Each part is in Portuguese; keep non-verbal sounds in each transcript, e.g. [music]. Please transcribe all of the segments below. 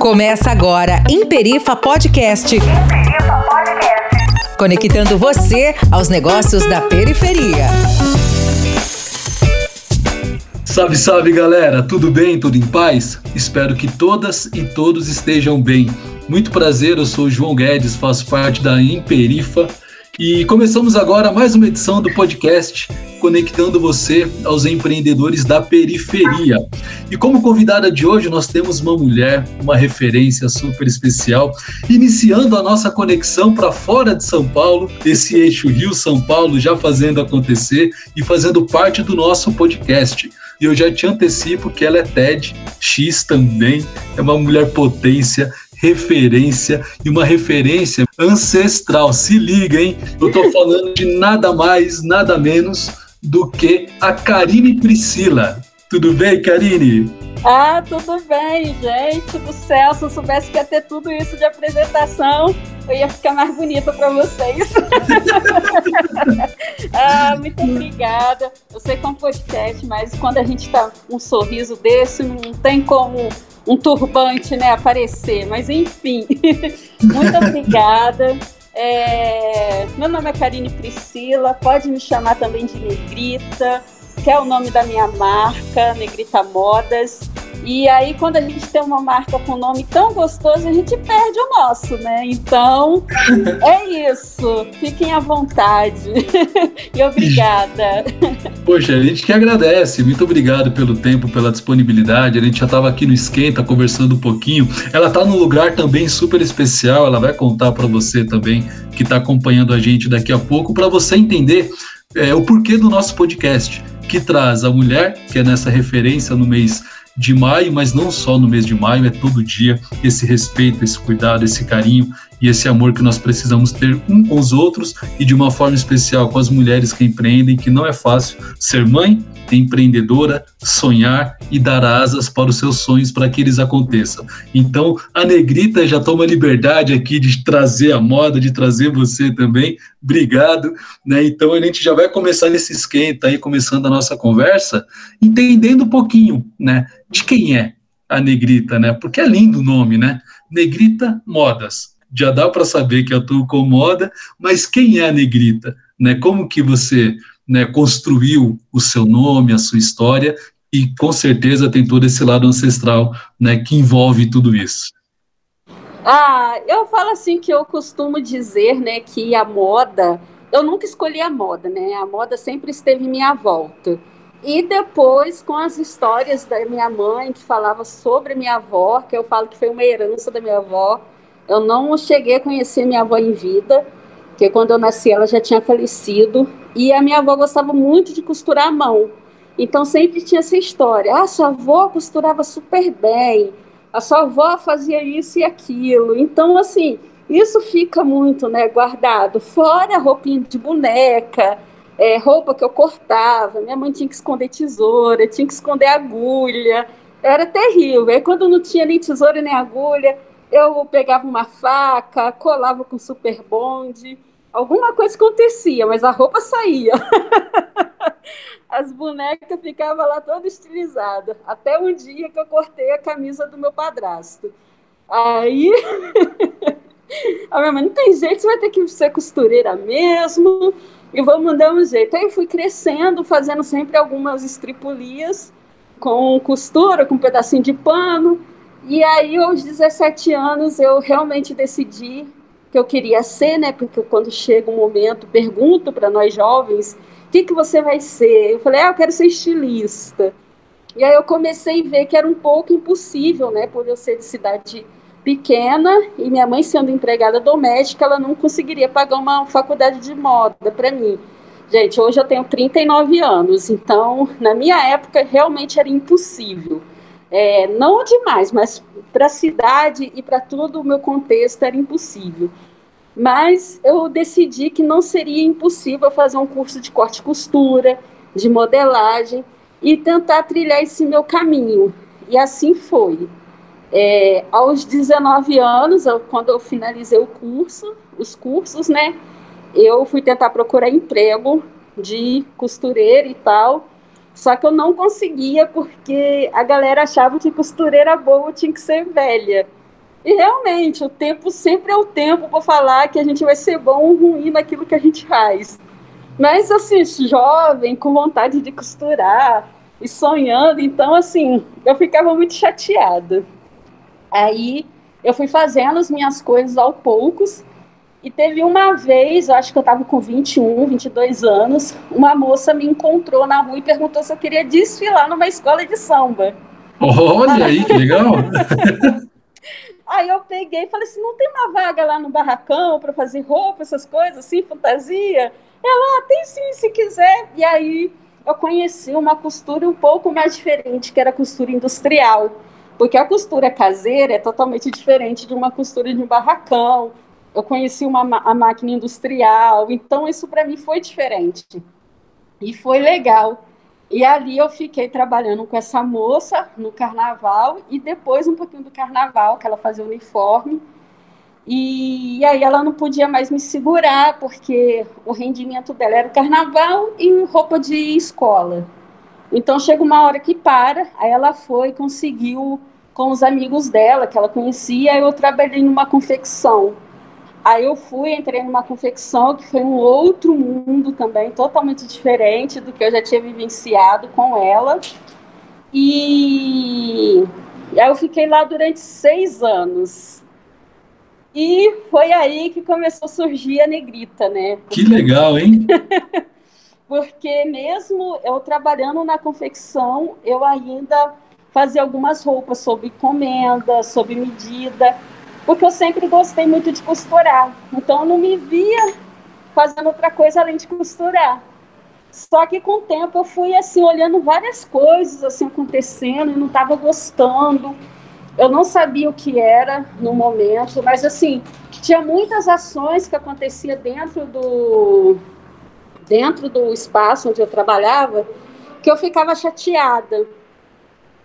Começa agora Imperifa Podcast. Imperifa Podcast. Conectando você aos negócios da periferia. Salve, salve galera, tudo bem? Tudo em paz? Espero que todas e todos estejam bem. Muito prazer, eu sou o João Guedes, faço parte da Imperifa e começamos agora mais uma edição do podcast conectando você aos empreendedores da periferia. E como convidada de hoje, nós temos uma mulher, uma referência super especial, iniciando a nossa conexão para fora de São Paulo, esse eixo Rio-São Paulo já fazendo acontecer e fazendo parte do nosso podcast. E eu já te antecipo que ela é TED X também, é uma mulher potência, referência e uma referência ancestral. Se liga, hein? Eu tô falando de nada mais, nada menos do que a Karine Priscila. Tudo bem, Karine? Ah, tudo bem, gente do céu. Se eu soubesse que ia ter tudo isso de apresentação, eu ia ficar mais bonita para vocês. [laughs] ah, muito obrigada. Eu sei que é um podcast, mas quando a gente está com um sorriso desse, não tem como um turbante né, aparecer. Mas enfim, [laughs] muito obrigada. É, meu nome é Karine Priscila, pode me chamar também de Negrita, que é o nome da minha marca, Negrita Modas. E aí, quando a gente tem uma marca com nome tão gostoso, a gente perde o nosso, né? Então, [laughs] é isso. Fiquem à vontade. [laughs] e obrigada. Poxa, a gente que agradece. Muito obrigado pelo tempo, pela disponibilidade. A gente já estava aqui no Esquenta conversando um pouquinho. Ela está num lugar também super especial. Ela vai contar para você também, que está acompanhando a gente daqui a pouco, para você entender é, o porquê do nosso podcast, que traz a mulher, que é nessa referência no mês de maio, mas não só no mês de maio, é todo dia esse respeito, esse cuidado, esse carinho e esse amor que nós precisamos ter um com os outros e de uma forma especial com as mulheres que empreendem, que não é fácil ser mãe, empreendedora, sonhar e dar asas para os seus sonhos para que eles aconteçam. Então, a Negrita já toma liberdade aqui de trazer a moda, de trazer você também. Obrigado, né? Então a gente já vai começar nesse esquenta aí, começando a nossa conversa, entendendo um pouquinho, né, de quem é a Negrita, né? Porque é lindo o nome, né? Negrita Modas. Já dá para saber que eu estou com moda, mas quem é a Negrita? Né? Como que você né, construiu o seu nome, a sua história, e com certeza tem todo esse lado ancestral né, que envolve tudo isso. Ah, eu falo assim que eu costumo dizer né, que a moda, eu nunca escolhi a moda, né? A moda sempre esteve em minha volta. E depois, com as histórias da minha mãe, que falava sobre minha avó, que eu falo que foi uma herança da minha avó, eu não cheguei a conhecer minha avó em vida, porque quando eu nasci ela já tinha falecido, e a minha avó gostava muito de costurar à mão. Então sempre tinha essa história: ah, sua avó costurava super bem, a sua avó fazia isso e aquilo. Então, assim, isso fica muito né, guardado. Fora roupinha de boneca, é, roupa que eu cortava, minha mãe tinha que esconder tesoura, tinha que esconder agulha. Era terrível. Aí, quando não tinha nem tesoura nem agulha, eu pegava uma faca, colava com super bonde alguma coisa acontecia, mas a roupa saía. [laughs] As bonecas ficavam lá toda estilizada. Até um dia que eu cortei a camisa do meu padrasto. Aí [laughs] a minha mãe, não tem jeito, você vai ter que ser costureira mesmo. E vamos dar um jeito. Aí eu fui crescendo, fazendo sempre algumas estripulias com costura, com um pedacinho de pano. E aí, aos 17 anos, eu realmente decidi que eu queria ser, né? Porque quando chega um momento, pergunto para nós jovens, o que, que você vai ser? Eu falei, ah, eu quero ser estilista. E aí eu comecei a ver que era um pouco impossível, né? Por eu ser de cidade pequena e minha mãe sendo empregada doméstica, ela não conseguiria pagar uma faculdade de moda para mim. Gente, hoje eu tenho 39 anos, então na minha época realmente era impossível. É, não demais, mas para a cidade e para todo o meu contexto era impossível. Mas eu decidi que não seria impossível fazer um curso de corte e costura, de modelagem e tentar trilhar esse meu caminho. E assim foi. É, aos 19 anos, quando eu finalizei o curso, os cursos, né, eu fui tentar procurar emprego de costureira e tal. Só que eu não conseguia porque a galera achava que costureira boa tinha que ser velha. E realmente, o tempo sempre é o tempo para falar que a gente vai ser bom ou ruim naquilo que a gente faz. Mas, assim, jovem, com vontade de costurar e sonhando, então, assim, eu ficava muito chateada. Aí eu fui fazendo as minhas coisas aos poucos. E teve uma vez, acho que eu estava com 21, 22 anos, uma moça me encontrou na rua e perguntou se eu queria desfilar numa escola de samba. Olha aí, que legal! [laughs] Aí eu peguei e falei assim: não tem uma vaga lá no barracão para fazer roupa, essas coisas assim, fantasia? Ela, ah, tem sim, se quiser. E aí eu conheci uma costura um pouco mais diferente, que era a costura industrial. Porque a costura caseira é totalmente diferente de uma costura de um barracão. Eu conheci uma, a máquina industrial, então isso para mim foi diferente. E foi legal. E ali eu fiquei trabalhando com essa moça no carnaval e depois um pouquinho do carnaval, que ela fazia uniforme. E, e aí ela não podia mais me segurar, porque o rendimento dela era o carnaval e roupa de escola. Então chega uma hora que para, aí ela foi, conseguiu com os amigos dela, que ela conhecia, eu trabalhei numa confecção. Aí eu fui, entrei numa confecção que foi um outro mundo também, totalmente diferente do que eu já tinha vivenciado com ela. E, aí eu fiquei lá durante seis anos. E foi aí que começou a surgir a negrita, né? Que legal, hein? [laughs] Porque mesmo eu trabalhando na confecção, eu ainda fazia algumas roupas sob encomenda, sob medida porque eu sempre gostei muito de costurar. Então eu não me via fazendo outra coisa além de costurar. Só que com o tempo eu fui assim olhando várias coisas assim acontecendo não estava gostando. Eu não sabia o que era no momento, mas assim tinha muitas ações que acontecia dentro do dentro do espaço onde eu trabalhava que eu ficava chateada.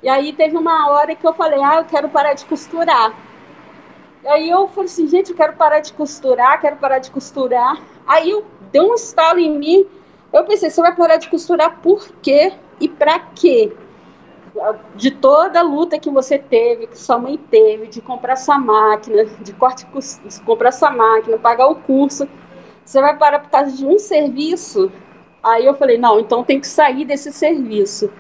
E aí teve uma hora que eu falei, ah, eu quero parar de costurar. Aí eu falei assim, gente, eu quero parar de costurar, quero parar de costurar. Aí eu deu um estalo em mim. Eu pensei, você vai parar de costurar por quê e para quê? De toda a luta que você teve, que sua mãe teve, de comprar sua máquina, de corte, de comprar sua máquina, pagar o curso, você vai parar por causa de um serviço? Aí eu falei, não, então tem que sair desse serviço.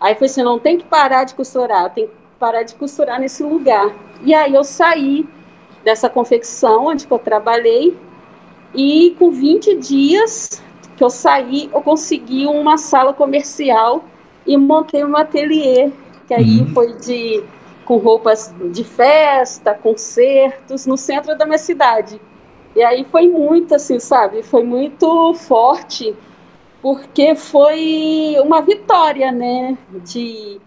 Aí foi assim, não tem que parar de costurar, tem que parar de costurar nesse lugar. E aí eu saí dessa confecção onde eu trabalhei e com 20 dias que eu saí, eu consegui uma sala comercial e montei um ateliê, que aí uhum. foi de com roupas de festa, concertos no centro da minha cidade. E aí foi muito assim, sabe? Foi muito forte, porque foi uma vitória, né? De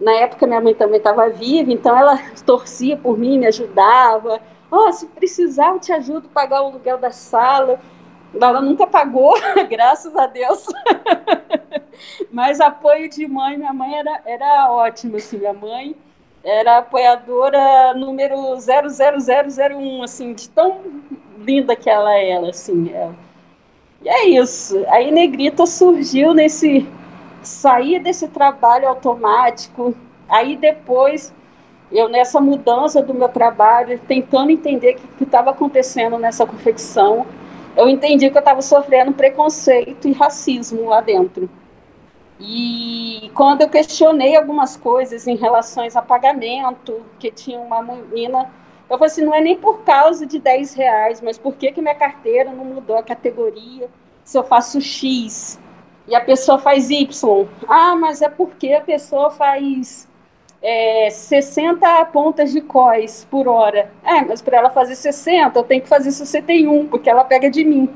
na época minha mãe também estava viva, então ela torcia por mim, me ajudava. Oh, se precisar, eu te ajudo a pagar o aluguel da sala. Ela nunca pagou, [laughs] graças a Deus. [laughs] Mas apoio de mãe, minha mãe era, era ótima, assim, minha mãe era apoiadora número 00001, assim, de tão linda que ela era, assim. É. E é isso. Aí Negrita surgiu nesse sair desse trabalho automático, aí depois eu nessa mudança do meu trabalho, tentando entender o que estava acontecendo nessa confecção, eu entendi que eu estava sofrendo preconceito e racismo lá dentro. E quando eu questionei algumas coisas em relação a pagamento, que tinha uma menina, eu falei assim, não é nem por causa de 10 reais, mas por que, que minha carteira não mudou a categoria se eu faço X? e a pessoa faz Y. Ah, mas é porque a pessoa faz é, 60 pontas de cós por hora. É, mas para ela fazer 60, eu tenho que fazer 61, porque ela pega de mim.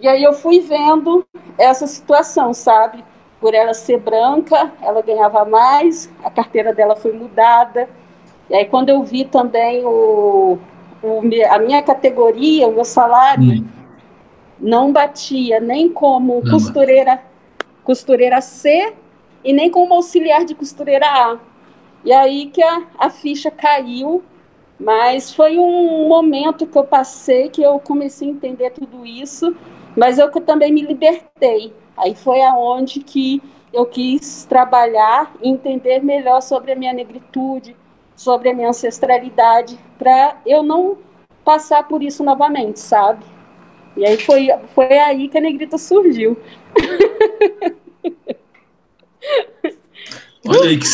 E aí eu fui vendo essa situação, sabe? Por ela ser branca, ela ganhava mais, a carteira dela foi mudada. E aí quando eu vi também o, o a minha categoria, o meu salário, hum. não batia nem como costureira costureira C e nem como auxiliar de costureira A. E aí que a, a ficha caiu, mas foi um momento que eu passei que eu comecei a entender tudo isso, mas eu também me libertei. Aí foi aonde que eu quis trabalhar e entender melhor sobre a minha negritude, sobre a minha ancestralidade, para eu não passar por isso novamente, sabe? E aí foi, foi aí que a negrita surgiu. Olha aí, que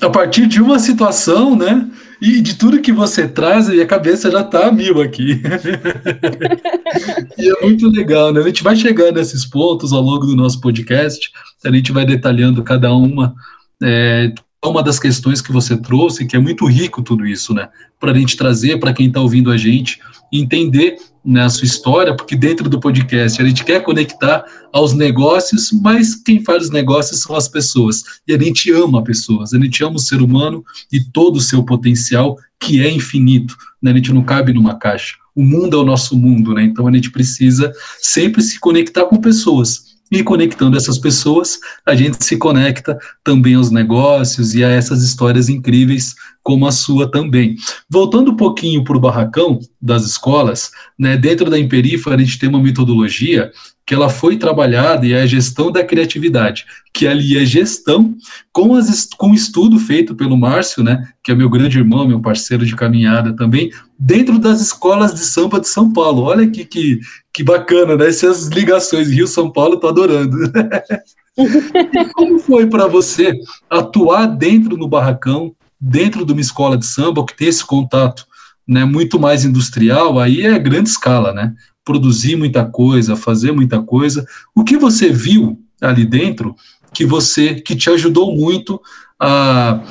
a partir de uma situação, né? E de tudo que você traz, a cabeça já tá mil aqui. [laughs] e é muito legal, né? A gente vai chegando nesses pontos ao longo do nosso podcast, a gente vai detalhando cada uma. É, uma das questões que você trouxe, que é muito rico tudo isso, né? Para a gente trazer para quem está ouvindo a gente, entender né, a sua história, porque dentro do podcast a gente quer conectar aos negócios, mas quem faz os negócios são as pessoas. E a gente ama pessoas, a gente ama o ser humano e todo o seu potencial, que é infinito. Né? A gente não cabe numa caixa. O mundo é o nosso mundo, né? Então a gente precisa sempre se conectar com pessoas e conectando essas pessoas, a gente se conecta também aos negócios e a essas histórias incríveis como a sua também. Voltando um pouquinho para o barracão das escolas, né, dentro da Imperifa a gente tem uma metodologia que ela foi trabalhada e é a gestão da criatividade, que ali é gestão com, as, com estudo feito pelo Márcio, né, que é meu grande irmão, meu parceiro de caminhada também, dentro das escolas de samba de São Paulo. Olha que, que, que bacana, né? Essas ligações Rio-São Paulo, tô adorando. [laughs] e como foi para você atuar dentro do barracão, dentro de uma escola de samba, que tem esse contato né, muito mais industrial, aí é grande escala, né? Produzir muita coisa, fazer muita coisa. O que você viu ali dentro que você que te ajudou muito a,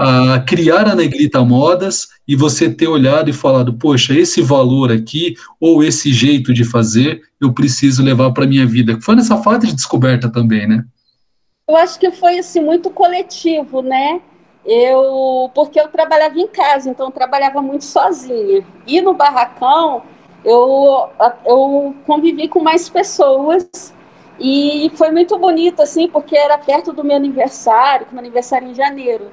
a criar a Negrita Modas e você ter olhado e falado, poxa, esse valor aqui ou esse jeito de fazer eu preciso levar para minha vida. Foi nessa fase de descoberta também, né? Eu acho que foi assim muito coletivo, né? eu porque eu trabalhava em casa, então eu trabalhava muito sozinha. E no barracão eu, eu convivi com mais pessoas e foi muito bonito assim, porque era perto do meu aniversário, que meu aniversário é em janeiro.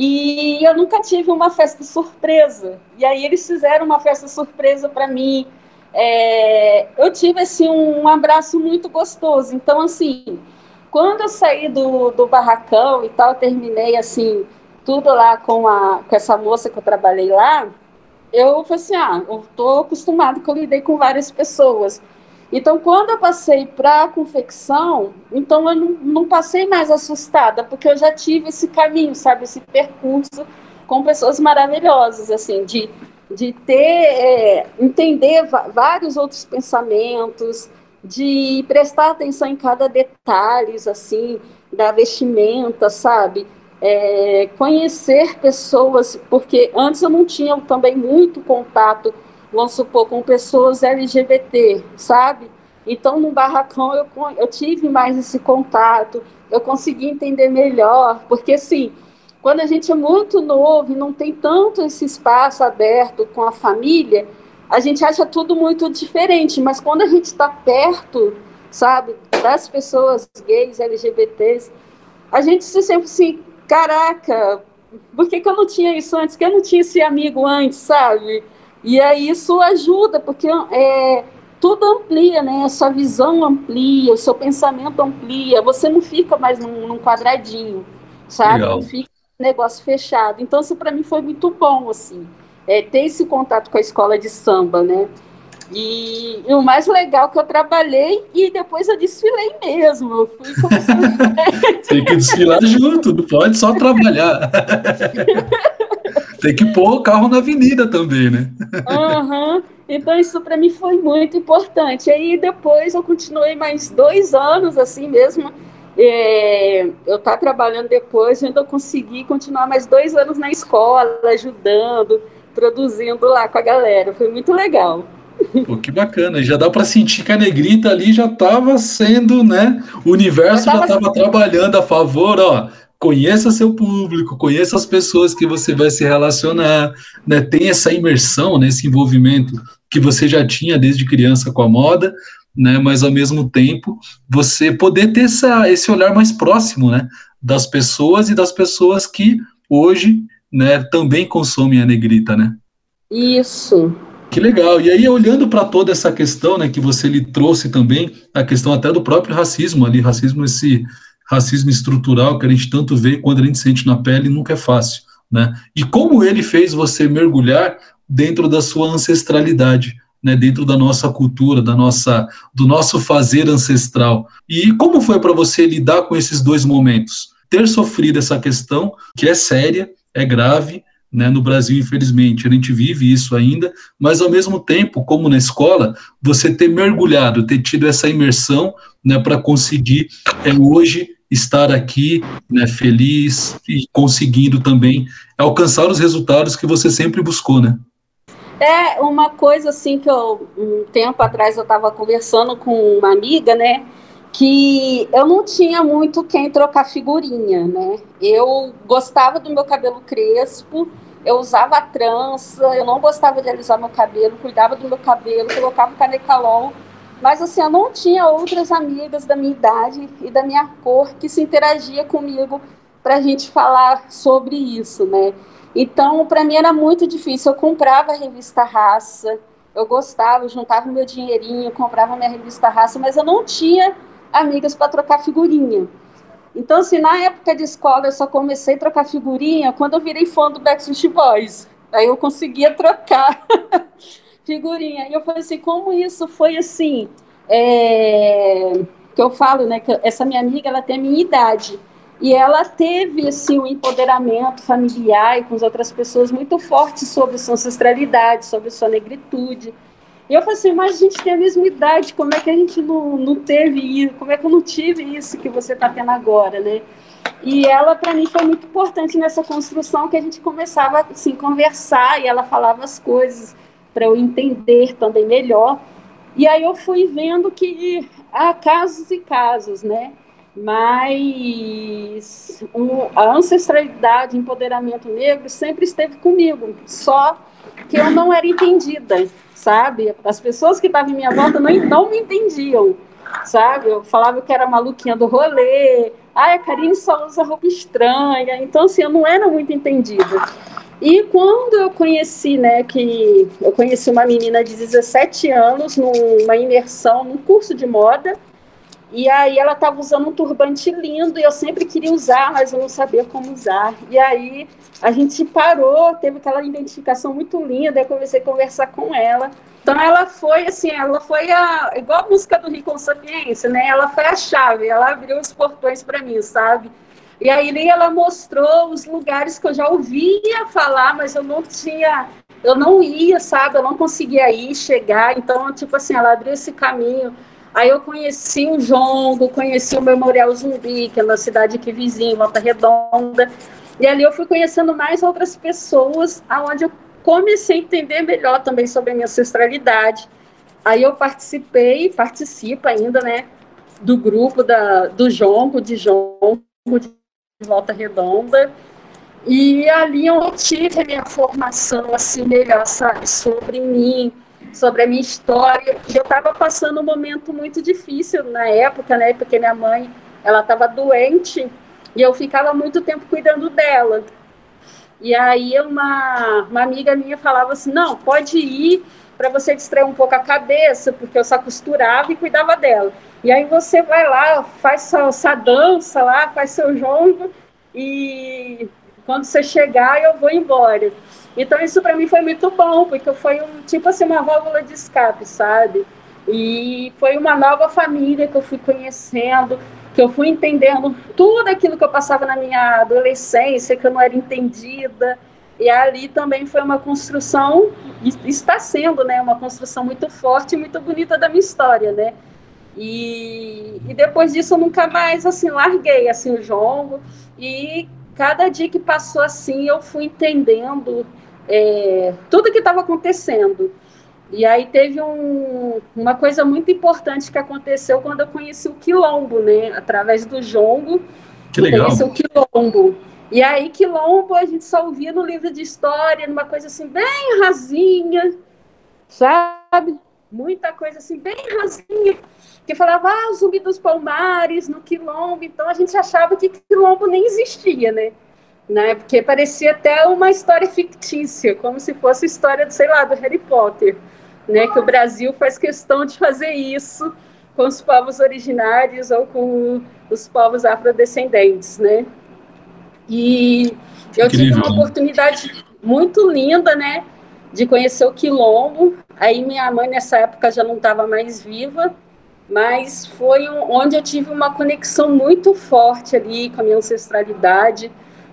E eu nunca tive uma festa surpresa. E aí eles fizeram uma festa surpresa para mim. É, eu tive assim um abraço muito gostoso. Então assim, quando eu saí do, do barracão e tal, terminei assim tudo lá com, a, com essa moça que eu trabalhei lá, eu falei assim, ah, eu estou acostumado que eu lidei com várias pessoas. Então, quando eu passei para a confecção, então eu não, não, passei mais assustada, porque eu já tive esse caminho, sabe, esse percurso com pessoas maravilhosas, assim, de, de ter, é, entender vários outros pensamentos, de prestar atenção em cada detalhe, assim, da vestimenta, sabe? é, conhecer pessoas, porque antes eu não tinha também muito contato, vamos supor, com pessoas LGBT, sabe? Então, no barracão eu, eu tive mais esse contato, eu consegui entender melhor, porque assim, quando a gente é muito novo e não tem tanto esse espaço aberto com a família, a gente acha tudo muito diferente, mas quando a gente está perto, sabe, das pessoas gays, LGBTs, a gente se sempre assim, caraca, por que, que eu não tinha isso antes? Que eu não tinha esse amigo antes, sabe? E aí isso ajuda, porque é, tudo amplia, né? A sua visão amplia, o seu pensamento amplia, você não fica mais num, num quadradinho, sabe? Legal. Não fica um negócio fechado. Então, isso para mim foi muito bom, assim, é, ter esse contato com a escola de samba, né? E, e, o mais legal é que eu trabalhei e depois eu desfilei mesmo. Eu fui como [laughs] Tem que desfilar junto, não pode só trabalhar. [laughs] Tem que pôr o carro na avenida também, né? Uhum. Então isso para mim foi muito importante. Aí depois eu continuei mais dois anos assim mesmo. É, eu tá trabalhando depois, ainda consegui continuar mais dois anos na escola, ajudando, produzindo lá com a galera. Foi muito legal. Pô, que bacana, já dá para sentir que a negrita ali já estava sendo, né? O universo já estava trabalhando a favor, ó. Conheça seu público, conheça as pessoas que você vai se relacionar, né? Tem essa imersão, né? esse envolvimento que você já tinha desde criança com a moda, né? Mas ao mesmo tempo você poder ter essa, esse olhar mais próximo, né? Das pessoas e das pessoas que hoje, né? Também consomem a negrita, né? Isso, que legal. E aí, olhando para toda essa questão, né, que você lhe trouxe também, a questão até do próprio racismo ali, racismo, esse racismo estrutural que a gente tanto vê quando a gente sente na pele, nunca é fácil. né? E como ele fez você mergulhar dentro da sua ancestralidade, né, dentro da nossa cultura, da nossa, do nosso fazer ancestral. E como foi para você lidar com esses dois momentos? Ter sofrido essa questão, que é séria, é grave, né, no Brasil, infelizmente, a gente vive isso ainda, mas ao mesmo tempo, como na escola, você ter mergulhado, ter tido essa imersão né, para conseguir é, hoje estar aqui né, feliz e conseguindo também alcançar os resultados que você sempre buscou, né? É uma coisa assim que eu um tempo atrás eu estava conversando com uma amiga, né? Que eu não tinha muito quem trocar figurinha, né? Eu gostava do meu cabelo crespo, eu usava trança, eu não gostava de alisar meu cabelo, cuidava do meu cabelo, colocava canecalon, mas assim, eu não tinha outras amigas da minha idade e da minha cor que se interagia comigo para a gente falar sobre isso, né? Então, para mim era muito difícil. Eu comprava a revista Raça, eu gostava, juntava meu dinheirinho, comprava minha revista Raça, mas eu não tinha amigas para trocar figurinha. Então, assim, na época de escola, eu só comecei a trocar figurinha quando eu virei fã do Backstreet Boys. Aí eu conseguia trocar [laughs] figurinha. E eu falei assim, como isso foi assim, é... que eu falo, né, que essa minha amiga, ela tem a minha idade. E ela teve assim, um empoderamento familiar e com as outras pessoas muito forte sobre sua ancestralidade, sobre sua negritude. E eu falei assim, mas a gente tem a mesma idade, como é que a gente não, não teve isso? Como é que eu não tive isso que você está tendo agora, né? E ela, para mim, foi muito importante nessa construção que a gente começava assim, conversar e ela falava as coisas para eu entender também melhor. E aí eu fui vendo que há casos e casos, né? mas um, a ancestralidade, empoderamento negro sempre esteve comigo, só que eu não era entendida, sabe? As pessoas que estavam em minha volta não, não me entendiam, sabe? Eu falava que era maluquinha do rolê, ah, a Karine só usa roupa estranha, então assim, eu não era muito entendida. E quando eu conheci, né, que eu conheci uma menina de 17 anos numa imersão, num curso de moda, e aí ela estava usando um turbante lindo e eu sempre queria usar, mas eu não sabia como usar. E aí a gente parou, teve aquela identificação muito linda, eu comecei a conversar com ela. Então ela foi assim, ela foi a igual a música do Rico Sapiência, né? Ela foi a chave, ela abriu os portões para mim, sabe? E aí ela mostrou os lugares que eu já ouvia falar, mas eu não tinha, eu não ia, sabe? Eu não conseguia ir, chegar. Então, tipo assim, ela abriu esse caminho Aí eu conheci o Jongo, conheci o Memorial Zumbi, que é uma cidade aqui vizinha, Volta Redonda. E ali eu fui conhecendo mais outras pessoas, aonde eu comecei a entender melhor também sobre a minha ancestralidade. Aí eu participei, participo ainda, né, do grupo da, do Jongo, de Jongo, de Volta Redonda. E ali eu tive a minha formação, assim, melhor, sabe, sobre mim, sobre a minha história. Eu estava passando um momento muito difícil na época, né? Porque minha mãe, ela estava doente e eu ficava muito tempo cuidando dela. E aí uma, uma amiga minha falava assim, não, pode ir para você distrair um pouco a cabeça, porque eu só costurava e cuidava dela. E aí você vai lá, faz sua, sua dança lá, faz seu jogo e quando você chegar eu vou embora. Então isso para mim foi muito bom, porque foi um tipo assim uma válvula de escape, sabe? E foi uma nova família que eu fui conhecendo, que eu fui entendendo tudo aquilo que eu passava na minha adolescência, que eu não era entendida. E ali também foi uma construção, está sendo, né, uma construção muito forte e muito bonita da minha história, né? E, e depois disso eu nunca mais, assim, larguei, assim, o jogo. E cada dia que passou assim, eu fui entendendo é, tudo que estava acontecendo. E aí teve um, uma coisa muito importante que aconteceu quando eu conheci o Quilombo, né? Através do Jongo. Que legal. Conheci o Quilombo. E aí, Quilombo, a gente só ouvia no livro de história, numa coisa assim, bem rasinha, sabe? Muita coisa assim, bem rasinha. Que falava, ah, o zumbi dos palmares, no Quilombo. Então, a gente achava que Quilombo nem existia, né? né? Porque parecia até uma história fictícia, como se fosse história, sei lá, do Harry Potter, né? Que o Brasil faz questão de fazer isso com os povos originários ou com os povos afrodescendentes, né? E, Eu tive uma oportunidade muito linda, né, de conhecer o Quilombo. Aí minha mãe nessa época já não estava mais viva, mas foi onde eu tive uma conexão muito forte ali com a minha ancestralidade,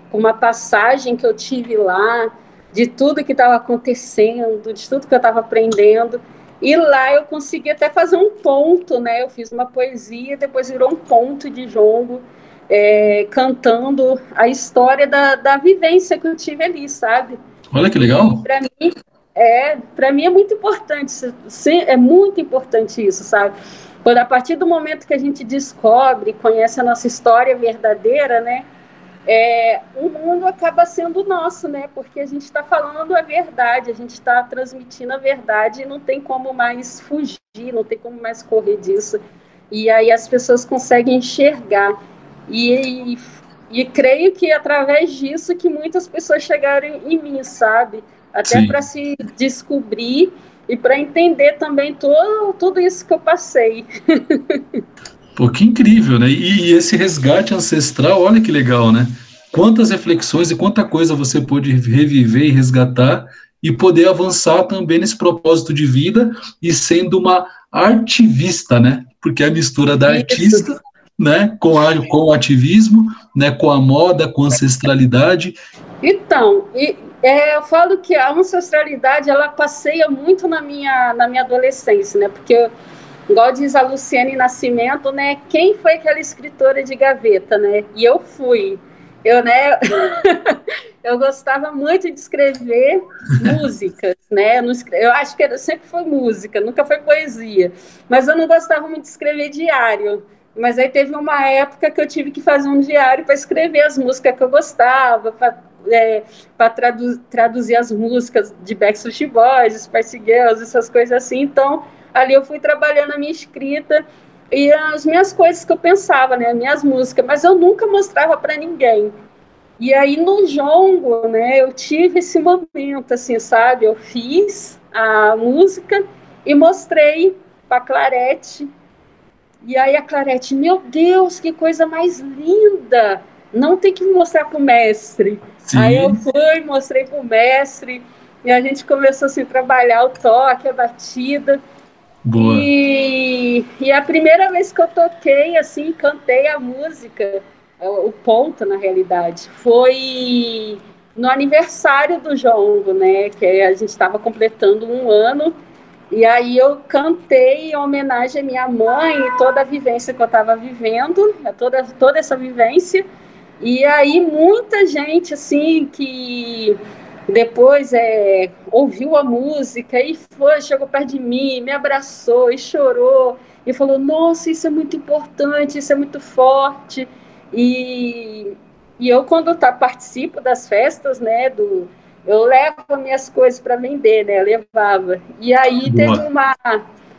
com uma passagem que eu tive lá, de tudo que estava acontecendo, de tudo que eu estava aprendendo. E lá eu consegui até fazer um ponto, né? Eu fiz uma poesia, depois virou um ponto de jongo, é, cantando a história da, da vivência que eu tive ali, sabe? Olha que legal. Para mim, é, para mim é muito importante, é muito importante isso, sabe? Quando a partir do momento que a gente descobre, conhece a nossa história verdadeira, né? É, o mundo acaba sendo nosso, né? Porque a gente está falando a verdade, a gente está transmitindo a verdade e não tem como mais fugir, não tem como mais correr disso. E aí as pessoas conseguem enxergar. E, e, e creio que através disso que muitas pessoas chegaram em mim, sabe? Até para se descobrir e para entender também todo, tudo isso que eu passei. Pô, que incrível, né? E, e, esse resgate ancestral, olha que legal, né? Quantas reflexões e quanta coisa você pôde reviver e resgatar e poder avançar também nesse propósito de vida e sendo uma artivista, né? Porque é a mistura da artista, Isso. né, com, a, com o ativismo, né, com a moda, com a ancestralidade. Então, e, é, eu falo que a ancestralidade ela passeia muito na minha, na minha adolescência, né? Porque igual diz a Luciane Nascimento, né? Quem foi aquela escritora de gaveta, né? E eu fui. Eu, né? [laughs] eu gostava muito de escrever músicas, né? Eu, acho que era, sempre foi música, nunca foi poesia. Mas eu não gostava muito de escrever diário. Mas aí teve uma época que eu tive que fazer um diário para escrever as músicas que eu gostava, para é, tradu traduzir as músicas de Backstreet Boys, Spice Girls, essas coisas assim. Então, ali eu fui trabalhando a minha escrita e as minhas coisas que eu pensava, né, minhas músicas, mas eu nunca mostrava para ninguém. E aí no jongo, né, eu tive esse momento, assim, sabe? Eu fiz a música e mostrei para Clarete. E aí a Clarete, meu Deus, que coisa mais linda! Não tem que mostrar para o mestre. Sim. Aí eu fui, mostrei para o mestre e a gente começou assim, a trabalhar o toque, a batida. Boa. E, e a primeira vez que eu toquei, assim, cantei a música, o ponto, na realidade, foi no aniversário do Jongo, né? Que a gente estava completando um ano. E aí eu cantei em homenagem à minha mãe e toda a vivência que eu estava vivendo, toda, toda essa vivência. E aí muita gente, assim, que depois é, ouviu a música e foi, chegou perto de mim, me abraçou e chorou e falou: Nossa, isso é muito importante, isso é muito forte. E, e eu, quando tá, participo das festas, né, do, eu levo minhas coisas para vender, né, levava. E aí Boa. teve uma,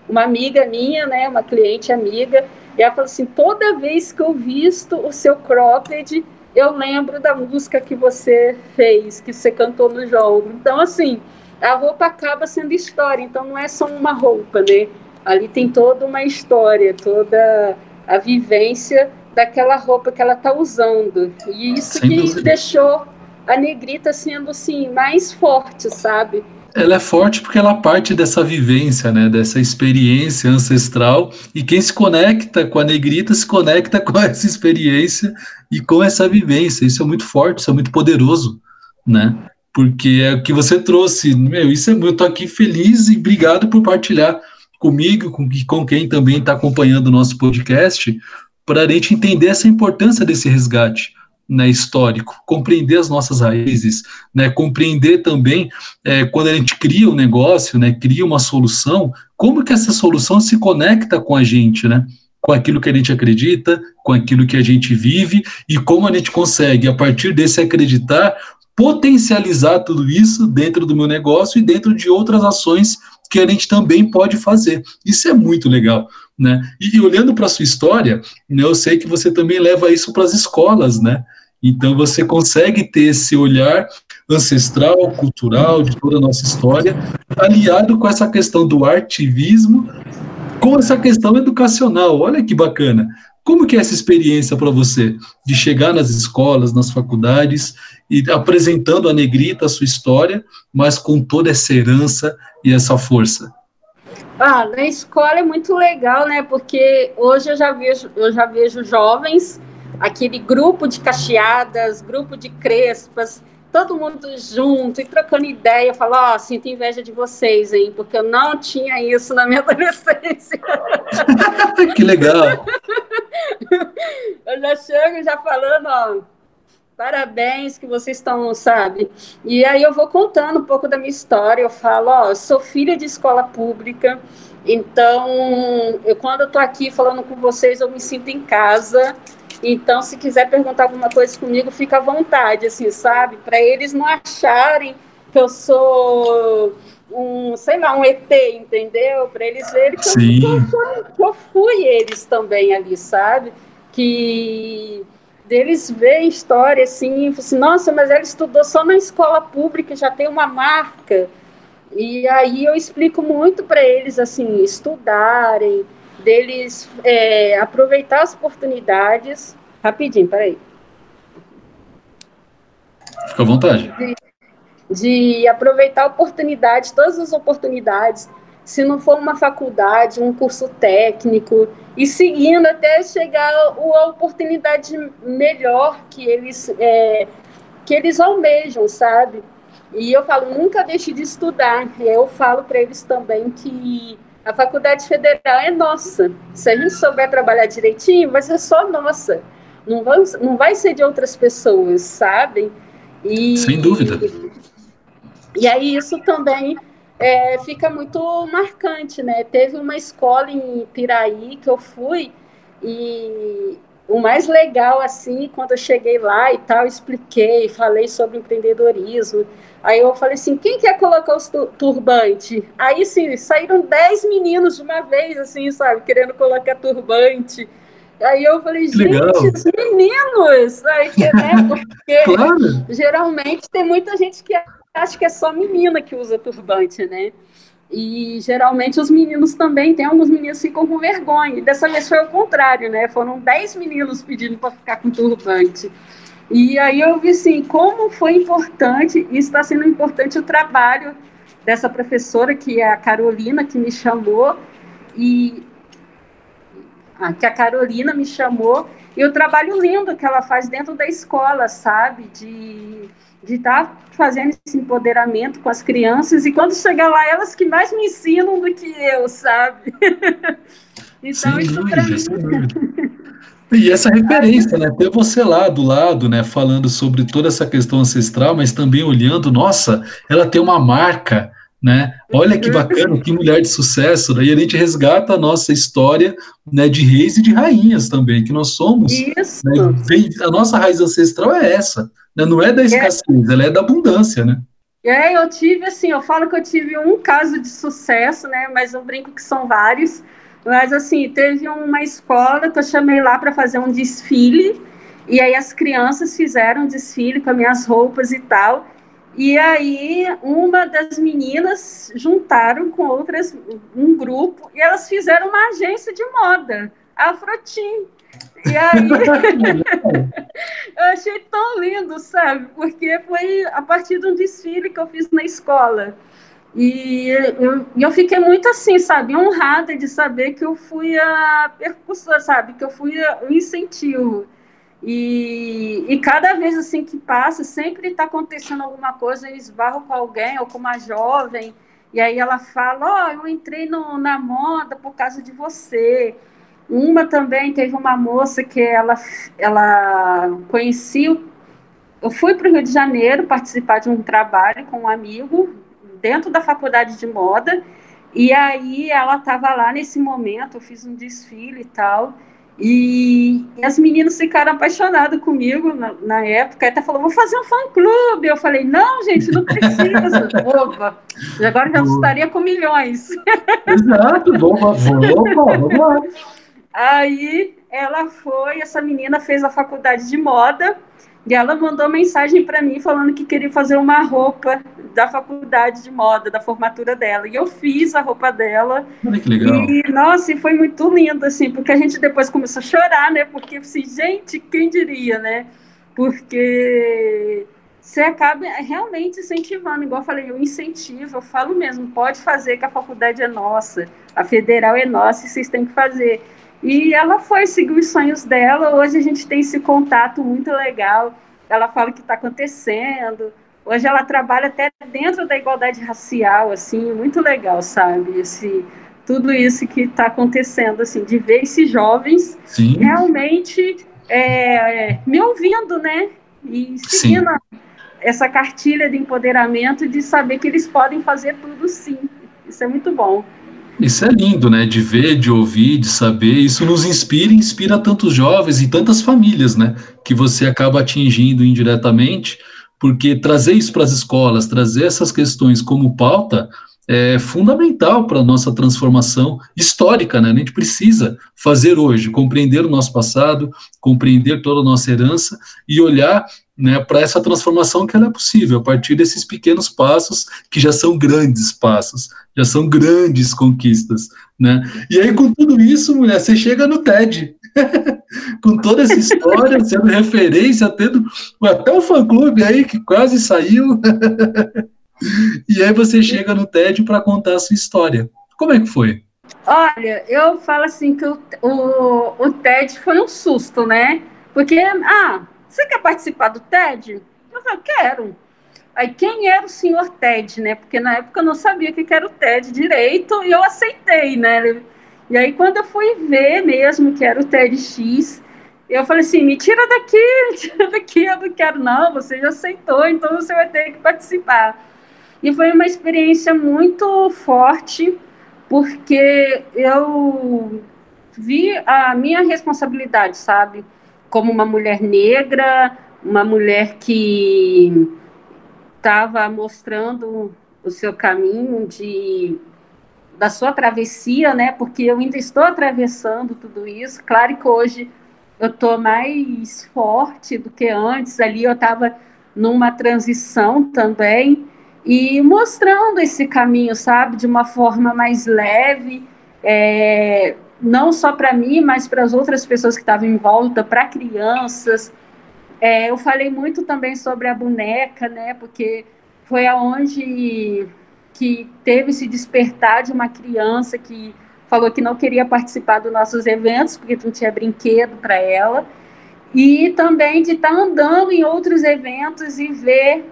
uma amiga minha, né, uma cliente amiga, e ela falou assim: Toda vez que eu visto o seu cropped eu lembro da música que você fez, que você cantou no jogo. Então, assim, a roupa acaba sendo história, então não é só uma roupa, né? Ali tem toda uma história, toda a vivência daquela roupa que ela está usando. E isso Sem que dúvida. deixou a negrita sendo assim mais forte, sabe? Ela é forte porque ela parte dessa vivência, né, dessa experiência ancestral, e quem se conecta com a negrita se conecta [laughs] com essa experiência e com essa vivência. Isso é muito forte, isso é muito poderoso, né? Porque é o que você trouxe, meu, isso é eu tô aqui feliz e obrigado por partilhar comigo, com, com quem também está acompanhando o nosso podcast, para a gente entender essa importância desse resgate né, histórico, compreender as nossas raízes, né, compreender também é, quando a gente cria um negócio, né, cria uma solução, como que essa solução se conecta com a gente, né, com aquilo que a gente acredita, com aquilo que a gente vive e como a gente consegue, a partir desse acreditar, potencializar tudo isso dentro do meu negócio e dentro de outras ações que a gente também pode fazer. Isso é muito legal, né? E olhando para a sua história, né, eu sei que você também leva isso para as escolas, né? Então você consegue ter esse olhar ancestral, cultural de toda a nossa história, aliado com essa questão do artivismo, com essa questão educacional. Olha que bacana, Como que é essa experiência para você de chegar nas escolas, nas faculdades e apresentando a Negrita, a sua história, mas com toda essa herança e essa força? Ah, na escola é muito legal, né? Porque hoje eu já vejo, eu já vejo jovens, aquele grupo de cacheadas, grupo de crespas, todo mundo junto e trocando ideia, falar, ó, oh, sinto inveja de vocês, hein? Porque eu não tinha isso na minha [laughs] adolescência. [laughs] que legal! eu já chego já falando, ó, Parabéns que vocês estão, sabe? E aí eu vou contando um pouco da minha história. Eu falo, ó, eu sou filha de escola pública, então eu quando eu tô aqui falando com vocês, eu me sinto em casa. Então, se quiser perguntar alguma coisa comigo, fica à vontade, assim, sabe? Para eles não acharem que eu sou um, sei lá, um ET, entendeu? Para eles verem que eu, que, eu fui, que eu fui eles também ali, sabe? Que deles ver história assim, assim, nossa, mas ela estudou só na escola pública, já tem uma marca. E aí eu explico muito para eles assim, estudarem, deles é, aproveitar as oportunidades. Rapidinho, peraí. Fica à vontade. De, de aproveitar oportunidades, todas as oportunidades, se não for uma faculdade, um curso técnico, e seguindo até chegar a oportunidade melhor que eles, é, que eles almejam, sabe? E eu falo, nunca deixe de estudar. Eu falo para eles também que a faculdade federal é nossa. Se a gente souber trabalhar direitinho, vai ser só nossa. Não vai, não vai ser de outras pessoas, sabe? E, Sem dúvida. E aí isso também é, fica muito marcante, né? Teve uma escola em Piraí que eu fui e o mais legal, assim, quando eu cheguei lá e tal, expliquei, falei sobre empreendedorismo. Aí eu falei assim, quem quer colocar os turbante? Aí, sim, saíram dez meninos de uma vez, assim, sabe, querendo colocar turbante. Aí eu falei, gente, Legal. os meninos! Aí, né, [laughs] porque claro. geralmente tem muita gente que acho que é só menina que usa turbante, né? E geralmente os meninos também, tem alguns meninos que ficam com vergonha. E dessa vez foi o contrário, né? Foram 10 meninos pedindo para ficar com turbante. E aí eu vi assim, como foi importante, e está sendo importante o trabalho dessa professora, que é a Carolina, que me chamou, e ah, que a Carolina me chamou, e o trabalho lindo que ela faz dentro da escola, sabe? De de estar tá fazendo esse empoderamento com as crianças e quando chegar lá elas que mais me ensinam do que eu, sabe? [laughs] então sem isso para mim. E essa referência, né? Ter você lá do lado, né? Falando sobre toda essa questão ancestral, mas também olhando, nossa, ela tem uma marca, né? Olha que bacana, que mulher de sucesso. Daí a gente resgata a nossa história, né? De reis e de rainhas também, que nós somos. Isso. Né, a nossa raiz ancestral é essa. Né? Não é da é. escassez, é. ela é da abundância, né? É, eu tive assim, eu falo que eu tive um caso de sucesso, né? Mas eu brinco que são vários. Mas assim, teve uma escola que eu chamei lá para fazer um desfile, e aí as crianças fizeram um desfile com as minhas roupas e tal. E aí uma das meninas juntaram com outras um grupo e elas fizeram uma agência de moda, a Frotim. E [laughs] aí, eu achei tão lindo, sabe? Porque foi a partir de um desfile que eu fiz na escola. E eu, eu fiquei muito assim, sabe, honrada de saber que eu fui a percussora, sabe, que eu fui o incentivo. E, e cada vez assim que passa, sempre está acontecendo alguma coisa, eu esbarro com alguém ou com uma jovem, e aí ela fala: Ó, oh, eu entrei no, na moda por causa de você. Uma também teve uma moça que ela, ela conhecia. Eu fui para o Rio de Janeiro participar de um trabalho com um amigo dentro da faculdade de moda. E aí ela estava lá nesse momento, eu fiz um desfile e tal. E, e as meninas ficaram apaixonadas comigo na, na época. Até falou: vou fazer um fã-clube. Eu falei: não, gente, não precisa. [laughs] Opa, agora já estaria com milhões. Exato, vamos, vamos lá. Aí ela foi, essa menina fez a faculdade de moda E ela mandou mensagem para mim falando que queria fazer uma roupa da faculdade de moda, da formatura dela. E eu fiz a roupa dela. Olha que legal. E, nossa, e foi muito lindo, assim, porque a gente depois começou a chorar, né? Porque, assim, gente, quem diria, né? Porque você acaba realmente incentivando, igual eu falei, eu incentivo, eu falo mesmo, pode fazer que a faculdade é nossa, a federal é nossa e vocês têm que fazer. E ela foi seguir os sonhos dela. Hoje a gente tem esse contato muito legal. Ela fala o que está acontecendo. Hoje ela trabalha até dentro da igualdade racial, assim, muito legal, sabe? Esse, tudo isso que está acontecendo, assim, de ver esses jovens Sim. realmente é, me ouvindo, né? E seguindo Sim. essa cartilha de empoderamento de saber que eles podem fazer tudo sim. Isso é muito bom. Isso é lindo, né? De ver, de ouvir, de saber. Isso nos inspira e inspira tantos jovens e tantas famílias, né? Que você acaba atingindo indiretamente, porque trazer isso para as escolas, trazer essas questões como pauta, é fundamental para a nossa transformação histórica, né? A gente precisa fazer hoje, compreender o nosso passado, compreender toda a nossa herança e olhar né, para essa transformação que ela é possível a partir desses pequenos passos que já são grandes passos, já são grandes conquistas, né? E aí com tudo isso, mulher, você chega no TED, [laughs] com toda essa história, [laughs] sendo referência, tendo até o fã-clube aí que quase saiu, [laughs] e aí você chega no TED para contar a sua história. Como é que foi? Olha, eu falo assim que o, o, o TED foi um susto, né? Porque, ah, você quer participar do TED? Eu falei, quero. Aí, quem era o senhor TED, né? Porque na época eu não sabia o que era o TED direito e eu aceitei, né? E aí, quando eu fui ver mesmo que era o TEDx, eu falei assim: me tira daqui, [laughs] me tira daqui, eu não quero, não. Você já aceitou, então você vai ter que participar. E foi uma experiência muito forte, porque eu vi a minha responsabilidade, sabe? Como uma mulher negra, uma mulher que estava mostrando o seu caminho de da sua travessia, né? Porque eu ainda estou atravessando tudo isso. Claro que hoje eu estou mais forte do que antes. Ali eu estava numa transição também e mostrando esse caminho, sabe, de uma forma mais leve. É, não só para mim, mas para as outras pessoas que estavam em volta, para crianças. É, eu falei muito também sobre a boneca, né? Porque foi aonde que teve esse despertar de uma criança que falou que não queria participar dos nossos eventos porque não tinha brinquedo para ela e também de estar tá andando em outros eventos e ver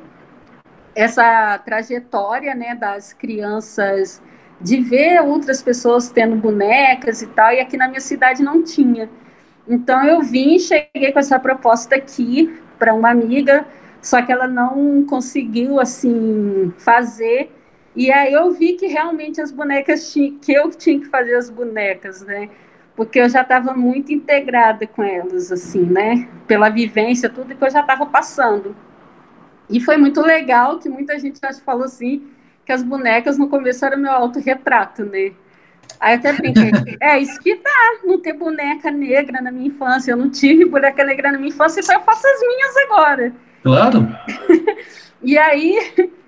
essa trajetória, né, das crianças de ver outras pessoas tendo bonecas e tal, e aqui na minha cidade não tinha. Então eu vim, cheguei com essa proposta aqui para uma amiga, só que ela não conseguiu assim fazer. E aí eu vi que realmente as bonecas tinha, que eu tinha que fazer as bonecas, né? Porque eu já estava muito integrada com elas, assim, né? Pela vivência, tudo que eu já estava passando. E foi muito legal que muita gente acho, falou assim, que as bonecas no começo era meu autorretrato, né? Aí até brinquei, é isso que dá, não ter boneca negra na minha infância. Eu não tive boneca negra na minha infância, então eu faço as minhas agora. Claro. [laughs] e aí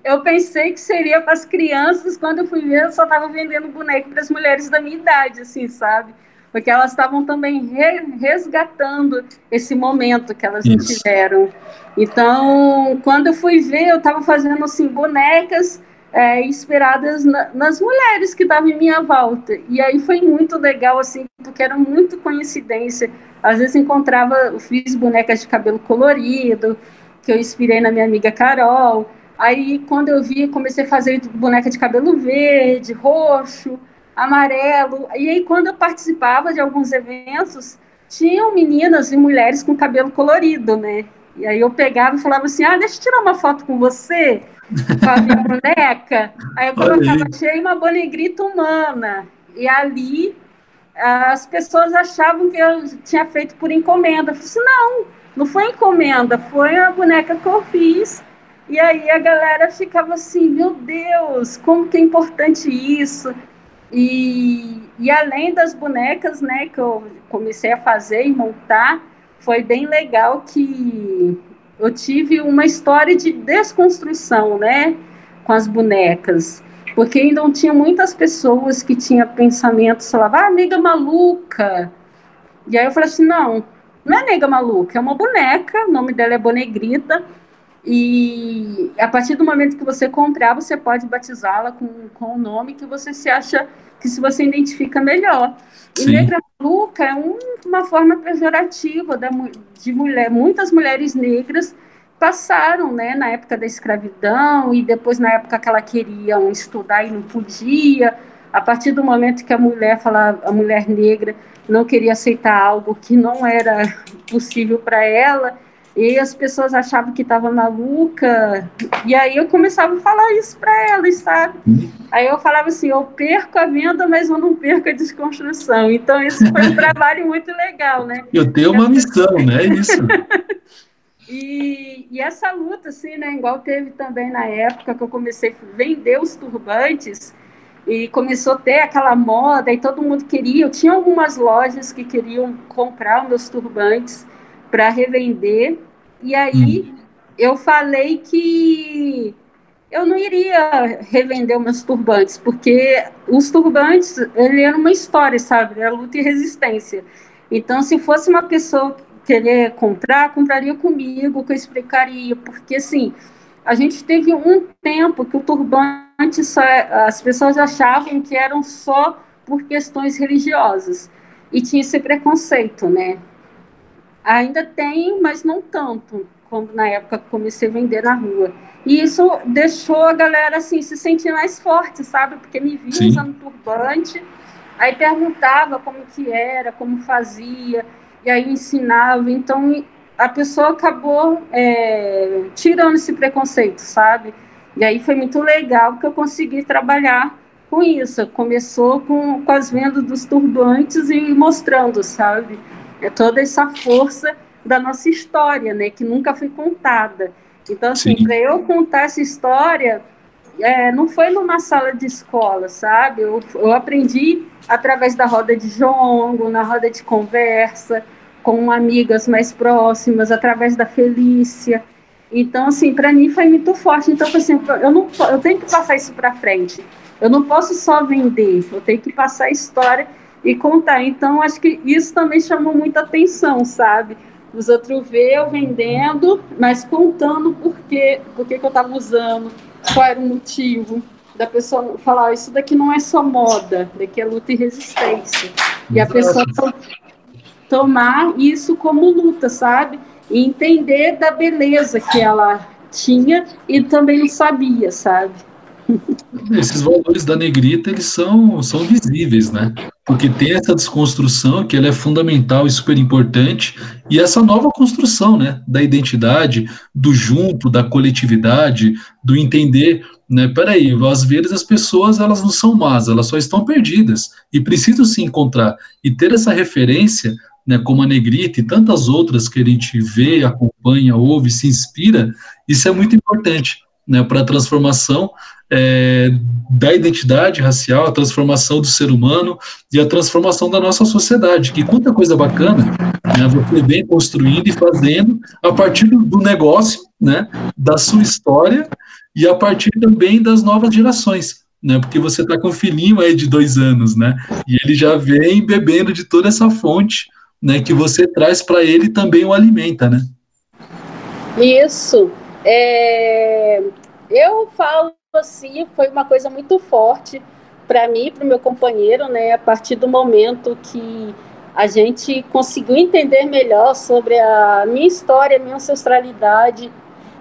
eu pensei que seria para as crianças, quando eu fui ver, eu só estava vendendo boneco para as mulheres da minha idade, assim, sabe? Porque elas estavam também resgatando esse momento que elas Isso. tiveram. Então, quando eu fui ver, eu estava fazendo assim bonecas é, inspiradas na, nas mulheres que estavam em minha volta. E aí foi muito legal, assim, porque era muito coincidência. Às vezes encontrava, eu fiz bonecas de cabelo colorido, que eu inspirei na minha amiga Carol. Aí, quando eu vi, comecei a fazer boneca de cabelo verde, roxo, amarelo. E aí, quando eu participava de alguns eventos, tinham meninas e mulheres com cabelo colorido, né? E aí eu pegava e falava assim, ah, deixa eu tirar uma foto com você com a minha [laughs] boneca. Aí eu colocava, achei uma bonegrita humana. E ali as pessoas achavam que eu tinha feito por encomenda. Eu falei assim, não, não foi encomenda, foi a boneca que eu fiz. E aí a galera ficava assim, meu Deus, como que é importante isso. E, e além das bonecas, né, que eu comecei a fazer e montar, foi bem legal que eu tive uma história de desconstrução, né, com as bonecas, porque ainda não tinha muitas pessoas que tinham pensamentos, falavam, ah, nega maluca. E aí eu falei assim, não, não é nega maluca, é uma boneca, o nome dela é Bonegrita, e a partir do momento que você comprar, você pode batizá-la com, com o nome que você se acha que se você identifica melhor. E Sim. negra maluca é um, uma forma pejorativa da, de mulher. Muitas mulheres negras passaram, né, na época da escravidão e depois na época que ela queria estudar e não podia. A partir do momento que a mulher falava, a mulher negra não queria aceitar algo que não era possível para ela, e as pessoas achavam que estava maluca, e aí eu começava a falar isso para elas, sabe? Aí eu falava assim: eu perco a venda, mas eu não perco a desconstrução. Então, isso foi um [laughs] trabalho muito legal, né? Eu tenho uma missão, né? É isso. [laughs] e, e essa luta, assim, né? Igual teve também na época que eu comecei a vender os turbantes, e começou a ter aquela moda, e todo mundo queria. Eu tinha algumas lojas que queriam comprar os meus turbantes para revender. E aí hum. eu falei que eu não iria revender meus turbantes, porque os turbantes, ele era uma história, sabe? Era luta e resistência. Então, se fosse uma pessoa querer comprar, compraria comigo, que eu explicaria, porque assim, a gente teve um tempo que o turbante só, as pessoas achavam que eram só por questões religiosas e tinha esse preconceito, né? Ainda tem, mas não tanto, como na época que comecei a vender na rua. E isso deixou a galera assim se sentir mais forte, sabe? Porque me via Sim. usando turbante, aí perguntava como que era, como fazia, e aí ensinava. Então a pessoa acabou é, tirando esse preconceito, sabe? E aí foi muito legal que eu consegui trabalhar com isso. Começou com, com as vendas dos turbantes e mostrando, sabe? É toda essa força da nossa história, né, que nunca foi contada. Então, assim, para eu contar essa história, é, não foi numa sala de escola, sabe? Eu, eu aprendi através da roda de jongo, na roda de conversa, com amigas mais próximas, através da Felícia. Então, assim, para mim foi muito forte. Então, assim, eu, não, eu tenho que passar isso para frente. Eu não posso só vender, eu tenho que passar a história e contar. Então, acho que isso também chamou muita atenção, sabe? Os outros ver eu vendendo, mas contando por, quê, por que, que eu estava usando, qual era o motivo da pessoa falar, isso daqui não é só moda, daqui é luta e resistência. E a pessoa tomar isso como luta, sabe? E entender da beleza que ela tinha e também não sabia, sabe? Esses valores da negrita, eles são, são visíveis, né? Porque tem essa desconstrução que ela é fundamental e super importante, e essa nova construção, né, da identidade, do junto, da coletividade, do entender, né, peraí, às vezes as pessoas, elas não são más, elas só estão perdidas, e precisam se encontrar, e ter essa referência, né, como a negrita e tantas outras que a gente vê, acompanha, ouve, se inspira, isso é muito importante, né, para a transformação é, da identidade racial, a transformação do ser humano e a transformação da nossa sociedade. Que quanta coisa bacana né, você vem construindo e fazendo a partir do negócio, né, da sua história e a partir também das novas gerações. Né, porque você está com um filhinho aí de dois anos, né, e ele já vem bebendo de toda essa fonte, né, que você traz para ele também o alimenta, né? Isso. É... Eu falo assim, foi uma coisa muito forte para mim e para o meu companheiro, né? A partir do momento que a gente conseguiu entender melhor sobre a minha história, a minha ancestralidade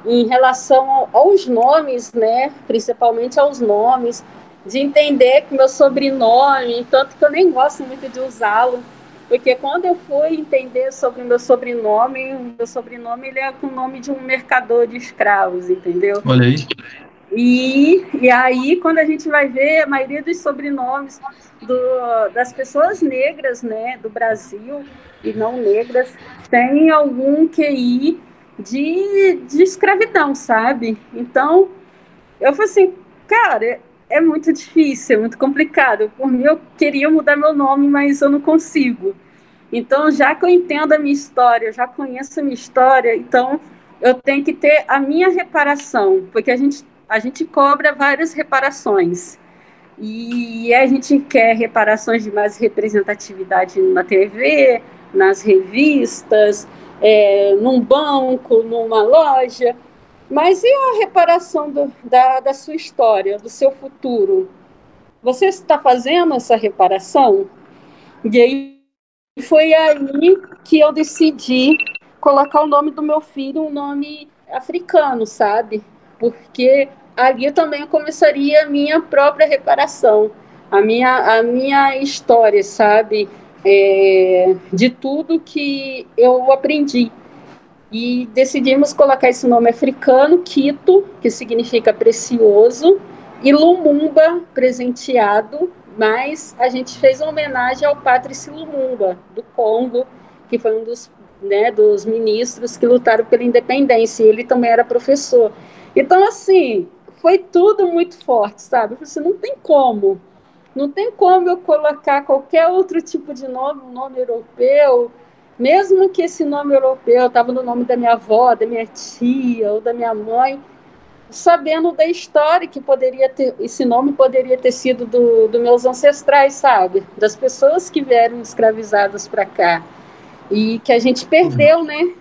em relação aos nomes, né? Principalmente aos nomes, de entender que meu sobrenome, tanto que eu nem gosto muito de usá-lo, porque quando eu fui entender sobre o meu sobrenome, o meu sobrenome ele é com o nome de um mercador de escravos, entendeu? Olha aí. E, e aí, quando a gente vai ver, a maioria dos sobrenomes do, das pessoas negras né, do Brasil e não negras tem algum QI de, de escravidão, sabe? Então, eu falei assim, cara, é muito difícil, é muito complicado. Por mim, eu queria mudar meu nome, mas eu não consigo. Então, já que eu entendo a minha história, já conheço a minha história, então eu tenho que ter a minha reparação, porque a gente, a gente cobra várias reparações. E a gente quer reparações de mais representatividade na TV, nas revistas, é, num banco, numa loja. Mas e a reparação do, da, da sua história, do seu futuro? Você está fazendo essa reparação? E aí foi aí que eu decidi colocar o nome do meu filho um nome africano, sabe? Porque ali também começaria a minha própria reparação, a minha, a minha história, sabe? É, de tudo que eu aprendi. E decidimos colocar esse nome africano, Quito, que significa precioso, e Lumumba, presenteado, mas a gente fez uma homenagem ao Patrice Lumumba, do Congo, que foi um dos, né, dos ministros que lutaram pela independência, e ele também era professor. Então, assim, foi tudo muito forte, sabe? Falei assim, não tem como, não tem como eu colocar qualquer outro tipo de nome, um nome europeu, mesmo que esse nome europeu estava no nome da minha avó, da minha tia ou da minha mãe, sabendo da história que poderia ter, esse nome poderia ter sido do, dos meus ancestrais, sabe? Das pessoas que vieram escravizadas para cá e que a gente perdeu, né?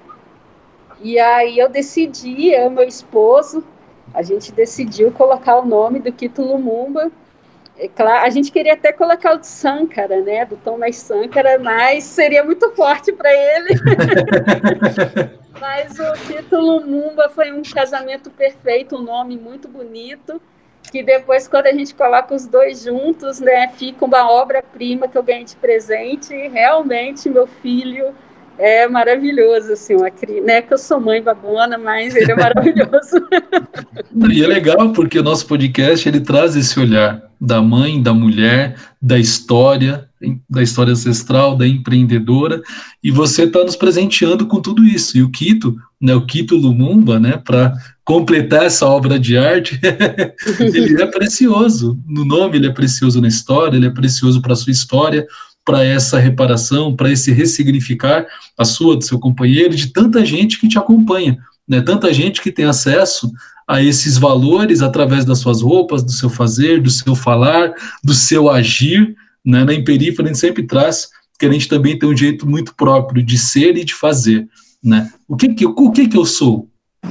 E aí eu decidi, eu e meu esposo, a gente decidiu colocar o nome do Kito Lumumba. É claro, a gente queria até colocar o de Sankara, né, do Thomas Sankara, mas seria muito forte para ele. [laughs] mas o Kito Lumumba foi um casamento perfeito, um nome muito bonito, que depois, quando a gente coloca os dois juntos, né, fica uma obra-prima que eu ganhei de presente, e realmente meu filho é maravilhoso, assim, uma criança, né, que eu sou mãe babona, mas ele é maravilhoso. [laughs] e é legal porque o nosso podcast, ele traz esse olhar da mãe, da mulher, da história, da história ancestral, da empreendedora, e você está nos presenteando com tudo isso. E o Quito, né, o Quito Lumumba, né, para completar essa obra de arte, [laughs] ele é precioso. No nome, ele é precioso na história, ele é precioso para a sua história, para essa reparação, para esse ressignificar a sua, do seu companheiro, de tanta gente que te acompanha, né? Tanta gente que tem acesso a esses valores através das suas roupas, do seu fazer, do seu falar, do seu agir, né? Na Imperífera a gente sempre traz que a gente também tem um jeito muito próprio de ser e de fazer, né? O que que, o que, que eu sou,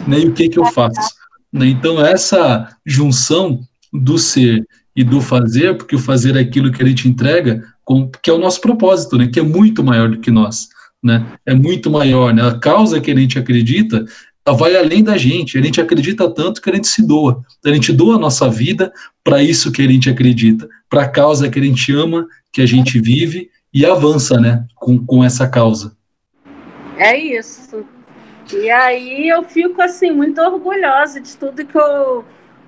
né? E o que que eu faço, né? Então essa junção do ser e do fazer, porque o fazer é aquilo que a gente entrega, com, que é o nosso propósito, né, que é muito maior do que nós, né, é muito maior, né, a causa que a gente acredita vai além da gente, a gente acredita tanto que a gente se doa, a gente doa a nossa vida para isso que a gente acredita, para a causa que a gente ama, que a gente vive e avança, né, com, com essa causa. É isso. E aí eu fico assim muito orgulhosa de tudo que eu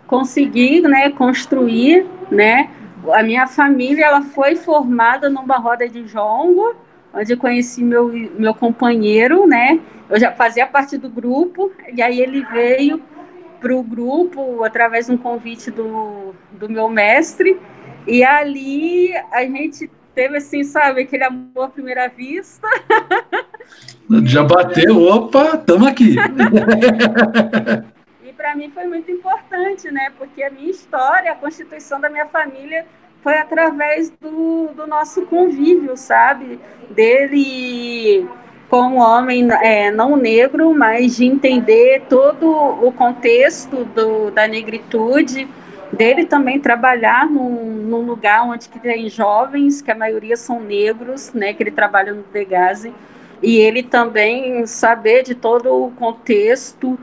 consegui, né, construir, né, a minha família ela foi formada numa roda de jongo, onde eu conheci meu, meu companheiro, né? Eu já fazia parte do grupo, e aí ele veio para o grupo através de um convite do, do meu mestre, e ali a gente teve, assim, sabe, aquele amor à primeira vista. Já bateu, opa, estamos aqui. [laughs] para mim foi muito importante, né? Porque a minha história, a constituição da minha família foi através do, do nosso convívio, sabe? Dele como homem é, não negro, mas de entender todo o contexto do, da negritude, dele também trabalhar num, num, lugar onde que tem jovens, que a maioria são negros, né, que ele trabalha no Degase, e ele também saber de todo o contexto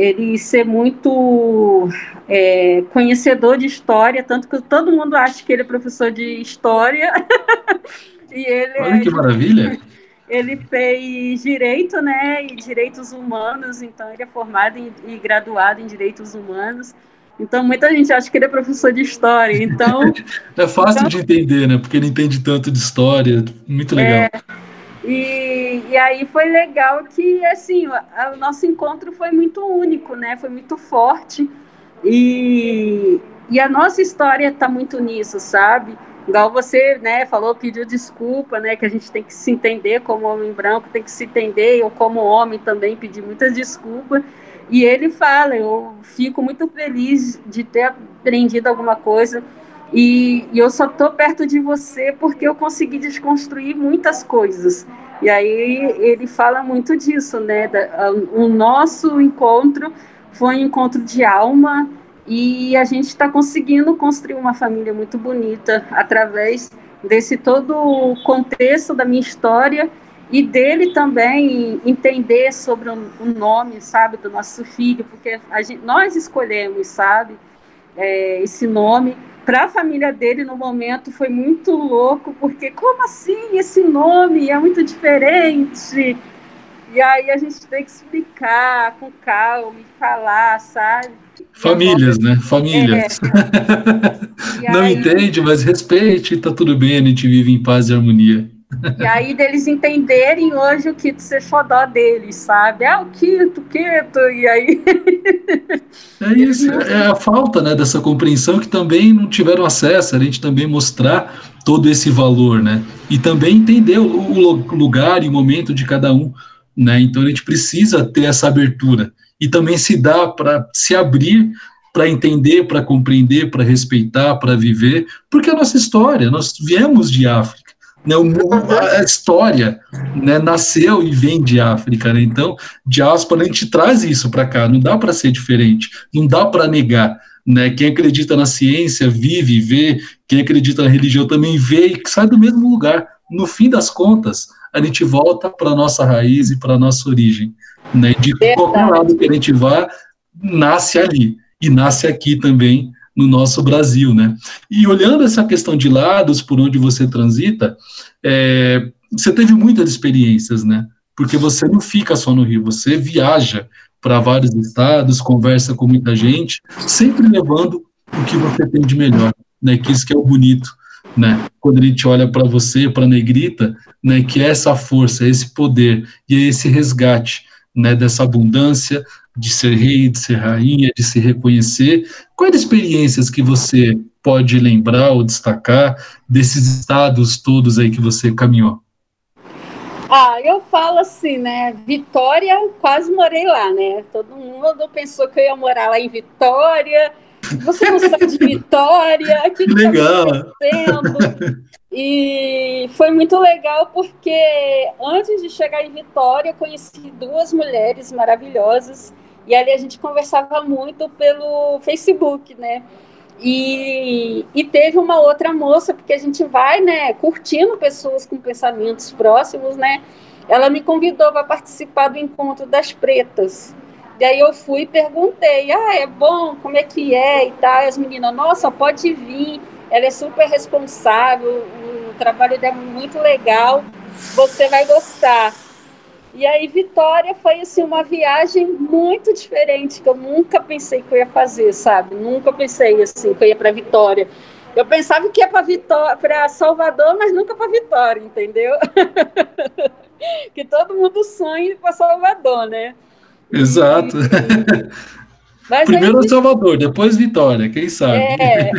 ele ser muito é, conhecedor de história, tanto que todo mundo acha que ele é professor de história. [laughs] e ele Olha é, que maravilha! [laughs] Ele fez direito, né, e direitos humanos, então ele é formado em, e graduado em direitos humanos. Então muita gente acha que ele é professor de história. Então [laughs] é fácil então, de entender, né? Porque ele entende tanto de história, muito legal. É, e, e aí foi legal que, assim, o, o nosso encontro foi muito único, né? Foi muito forte. E, e a nossa história está muito nisso, sabe? igual você, né, falou, pediu desculpa, né, que a gente tem que se entender como homem branco, tem que se entender, eu como homem também pedi muitas desculpas, e ele fala, eu fico muito feliz de ter aprendido alguma coisa, e, e eu só estou perto de você porque eu consegui desconstruir muitas coisas, e aí ele fala muito disso, né, da, o nosso encontro foi um encontro de alma, e a gente está conseguindo construir uma família muito bonita através desse todo o contexto da minha história e dele também entender sobre o nome, sabe, do nosso filho, porque gente, nós escolhemos, sabe, é, esse nome. Para a família dele, no momento, foi muito louco, porque como assim esse nome é muito diferente? E aí a gente tem que explicar com calma e falar, sabe? Famílias, né? [laughs] Famílias. É. Não aí... entende, mas respeite, tá tudo bem, a gente vive em paz e harmonia. E aí deles entenderem hoje o Quito ser xodó deles, sabe? Ah, o Quito, Quito, e aí... É isso, é a falta né, dessa compreensão que também não tiveram acesso, a gente também mostrar todo esse valor, né? E também entender o, o lugar e o momento de cada um. Né? Então a gente precisa ter essa abertura e também se dá para se abrir para entender, para compreender, para respeitar, para viver, porque é a nossa história, nós viemos de África. Né, a história né, nasceu e vem de África, né, então diáspora a gente traz isso para cá, não dá para ser diferente, não dá para negar, né, quem acredita na ciência vive vê, quem acredita na religião também vê e sai do mesmo lugar, no fim das contas, a gente volta para a nossa raiz e para a nossa origem. Né? De qualquer lado que a gente vá, nasce ali. E nasce aqui também no nosso Brasil, né? E olhando essa questão de lados, por onde você transita, é, você teve muitas experiências, né? Porque você não fica só no Rio, você viaja para vários estados, conversa com muita gente, sempre levando o que você tem de melhor, né? Que isso que é o bonito né? Quando a gente olha para você, para negrita, né? Que é essa força, esse poder e é esse resgate, né? Dessa abundância de ser rei, de ser rainha, de se reconhecer. Quais experiências que você pode lembrar ou destacar desses estados todos aí que você caminhou? Ah, eu falo assim, né? Vitória, quase morei lá, né? Todo mundo pensou que eu ia morar lá em Vitória você não sabe de Vitória, o que está acontecendo? E foi muito legal porque antes de chegar em Vitória, eu conheci duas mulheres maravilhosas e ali a gente conversava muito pelo Facebook, né? E, e teve uma outra moça, porque a gente vai, né, curtindo pessoas com pensamentos próximos, né? Ela me convidou para participar do encontro das pretas. E aí eu fui e perguntei, ah, é bom, como é que é e tal. E as meninas, nossa, pode vir, ela é super responsável, o trabalho dela é muito legal, você vai gostar. E aí Vitória foi assim uma viagem muito diferente que eu nunca pensei que eu ia fazer, sabe? Nunca pensei assim que eu ia para Vitória. Eu pensava que ia para Vitória, para Salvador, mas nunca para Vitória, entendeu? [laughs] que todo mundo sonha para Salvador, né? Exato. Mas Primeiro aí, Salvador, depois Vitória, quem sabe? É.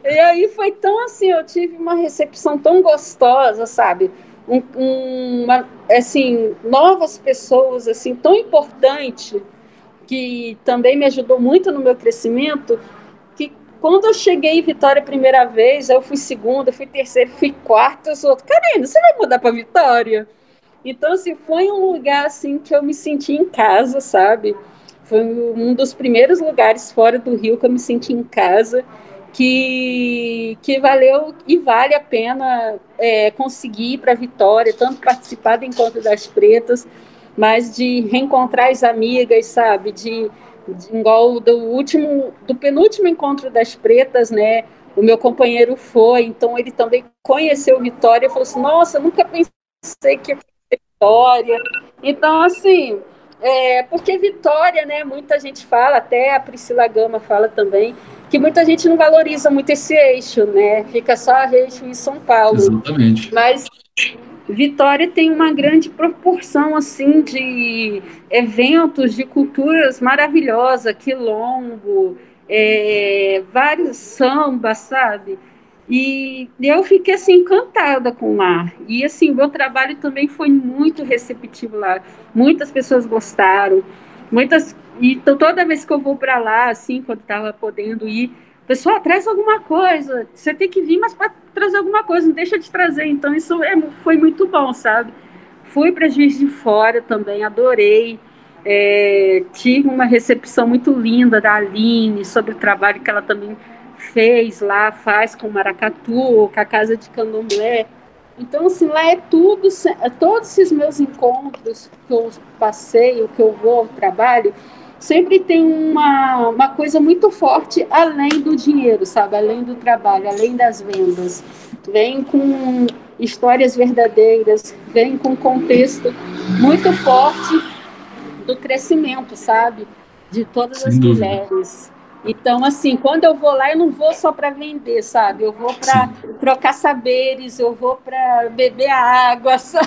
[laughs] e aí foi tão assim, eu tive uma recepção tão gostosa, sabe? Um, uma, assim, novas pessoas, assim, tão importante, que também me ajudou muito no meu crescimento, que quando eu cheguei em Vitória a primeira vez, eu fui segunda, fui terceira, fui quarta, eu sou, Karina, você vai mudar para Vitória? Então, assim, foi um lugar, assim, que eu me senti em casa, sabe? Foi um dos primeiros lugares fora do Rio que eu me senti em casa, que, que valeu e vale a pena é, conseguir ir para Vitória, tanto participar do Encontro das Pretas, mas de reencontrar as amigas, sabe? De, de igual do último, do penúltimo Encontro das Pretas, né? O meu companheiro foi, então ele também conheceu Vitória e falou assim, nossa, nunca pensei que Vitória. Então, assim, é, porque Vitória, né, muita gente fala, até a Priscila Gama fala também, que muita gente não valoriza muito esse eixo, né? Fica só eixo em São Paulo. Exatamente. Mas Vitória tem uma grande proporção assim de eventos de culturas maravilhosas, quilombo, é, vários sambas, sabe? E eu fiquei assim encantada com lá. E assim, meu trabalho também foi muito receptivo lá. Muitas pessoas gostaram. Muitas e toda vez que eu vou para lá, assim, quando estava podendo ir, pessoal, traz alguma coisa. Você tem que vir, mas para trazer alguma coisa, não deixa de trazer. Então isso é, foi muito bom, sabe? Fui para Juiz de Fora também, adorei. É, tive uma recepção muito linda da Aline sobre o trabalho que ela também fez lá, faz com Maracatu, com a Casa de Candomblé. Então, assim, lá é tudo, é todos esses meus encontros que eu passei, o que eu vou ao trabalho, sempre tem uma, uma coisa muito forte além do dinheiro, sabe? Além do trabalho, além das vendas. Vem com histórias verdadeiras, vem com contexto muito forte do crescimento, sabe? De todas Sem as dúvida. mulheres. Então, assim, quando eu vou lá, eu não vou só para vender, sabe? Eu vou para trocar saberes, eu vou para beber a água. [laughs] Sabe?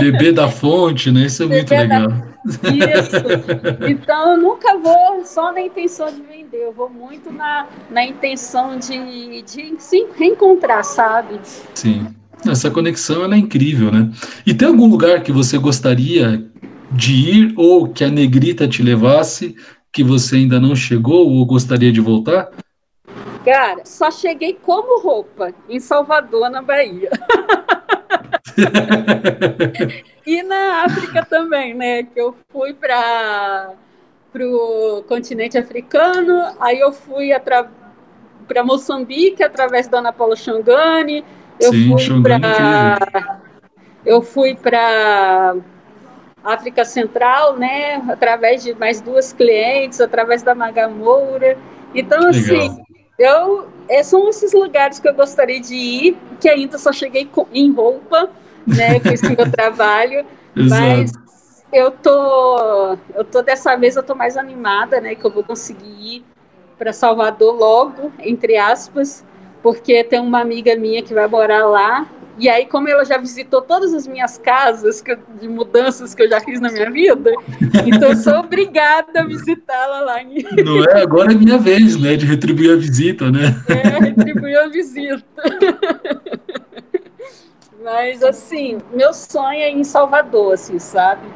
Beber da fonte, né? Isso é beber muito legal. Da... Isso. [laughs] Então, eu nunca vou só na intenção de vender, eu vou muito na, na intenção de, de se reencontrar, sabe? Sim. Essa conexão ela é incrível, né? E tem algum lugar que você gostaria de ir ou que a negrita te levasse que você ainda não chegou ou gostaria de voltar? Cara, só cheguei como roupa em Salvador, na Bahia. e na África também, né? Que eu fui para o continente africano, aí eu fui para Moçambique através da Ana Paula Xangani, eu Sim, fui para eu fui para África Central, né, através de mais duas clientes, através da Magamoura. Então, assim, eu, é, são esses lugares que eu gostaria de ir, que ainda só cheguei com, em roupa, né, com esse meu [laughs] trabalho, mas eu tô, eu tô dessa vez eu tô mais animada, né, que eu vou conseguir ir para Salvador logo, entre aspas, porque tem uma amiga minha que vai morar lá e aí, como ela já visitou todas as minhas casas que, de mudanças que eu já fiz na minha vida, então eu sou obrigada a visitá-la lá. Em... Não é? Agora é minha vez, né? De retribuir a visita, né? É, retribuir a visita. Mas, assim, meu sonho é em Salvador, assim, sabe?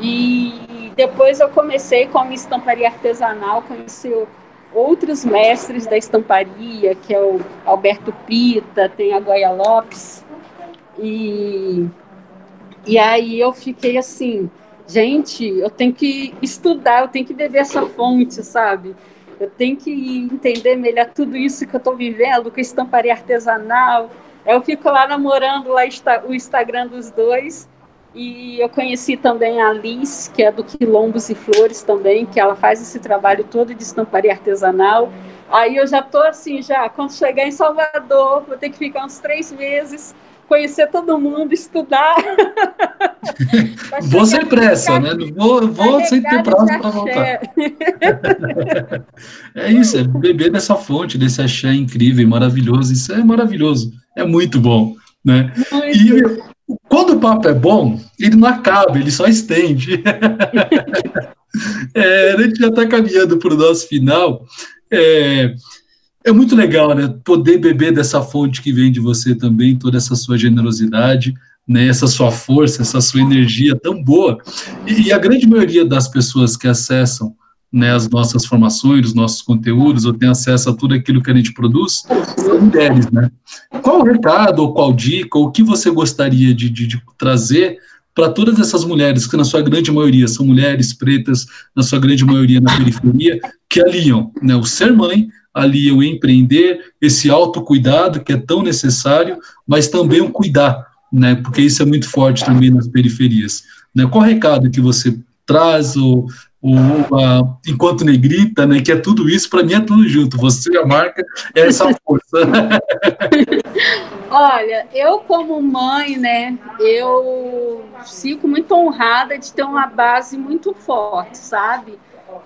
E depois eu comecei com a minha estamparia artesanal, conheci outros mestres da estamparia, que é o Alberto Pita, tem a Goya Lopes, e, e aí eu fiquei assim, gente, eu tenho que estudar, eu tenho que beber essa fonte, sabe? Eu tenho que entender melhor tudo isso que eu estou vivendo, com estamparia artesanal. Eu fico lá namorando lá o Instagram dos dois. E eu conheci também a Liz, que é do Quilombos e Flores também, que ela faz esse trabalho todo de estamparia artesanal. Aí eu já estou assim, já, quando chegar em Salvador, vou ter que ficar uns três meses conhecer todo mundo, estudar. [laughs] vou sem pressa, né? Vou, vou sem ter prazo para voltar. [laughs] é isso, é beber dessa fonte, desse axé incrível, maravilhoso. Isso é maravilhoso, é muito bom, né? Muito. E quando o papo é bom, ele não acaba, ele só estende. [laughs] é, a gente já está caminhando para o nosso final. É, é muito legal, né? Poder beber dessa fonte que vem de você também, toda essa sua generosidade, né? Essa sua força, essa sua energia tão boa. E, a grande maioria das pessoas que acessam né, as nossas formações, os nossos conteúdos, ou tem acesso a tudo aquilo que a gente produz, são mulheres, né? Qual o recado, ou qual dica, ou o que você gostaria de, de, de trazer para todas essas mulheres, que na sua grande maioria são mulheres pretas, na sua grande maioria na periferia, que aliam né, o ser mãe ali o empreender, esse autocuidado que é tão necessário, mas também o cuidar, né? Porque isso é muito forte também nas periferias. Né? Qual recado que você traz, ou, ou a, enquanto negrita, né? Que é tudo isso, para mim é tudo junto. Você, a marca, é essa força. [laughs] Olha, eu como mãe, né, eu fico muito honrada de ter uma base muito forte, sabe?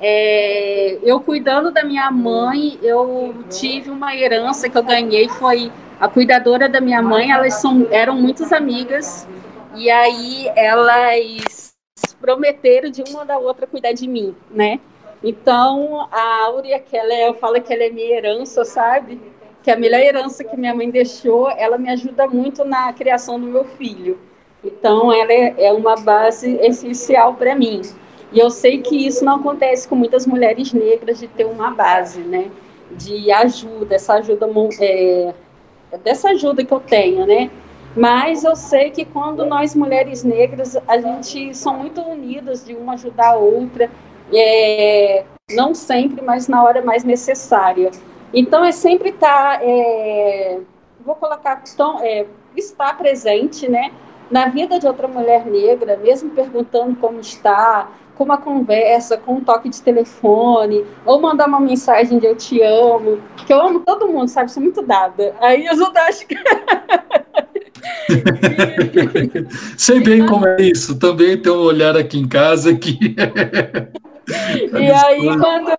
É, eu cuidando da minha mãe, eu tive uma herança que eu ganhei, foi a cuidadora da minha mãe, elas são, eram muitas amigas, e aí elas prometeram de uma da outra cuidar de mim, né? Então, a Áurea, que ela é, eu falo que ela é minha herança, sabe? que a melhor herança que minha mãe deixou, ela me ajuda muito na criação do meu filho. Então, ela é, é uma base essencial para mim. E eu sei que isso não acontece com muitas mulheres negras de ter uma base, né? De ajuda, essa ajuda, é, dessa ajuda que eu tenho, né? Mas eu sei que quando nós mulheres negras, a gente são muito unidas de uma ajudar a outra, é, não sempre, mas na hora mais necessária. Então é sempre estar, tá, é, vou colocar, tão, é, estar presente, né? Na vida de outra mulher negra, mesmo perguntando como está, com uma conversa, com um toque de telefone, ou mandar uma mensagem de eu te amo, que eu amo todo mundo, sabe? Sou muito dada. Aí eu acho que. [laughs] Sei bem como é isso. Também tem um olhar aqui em casa que. [laughs] e aí, quando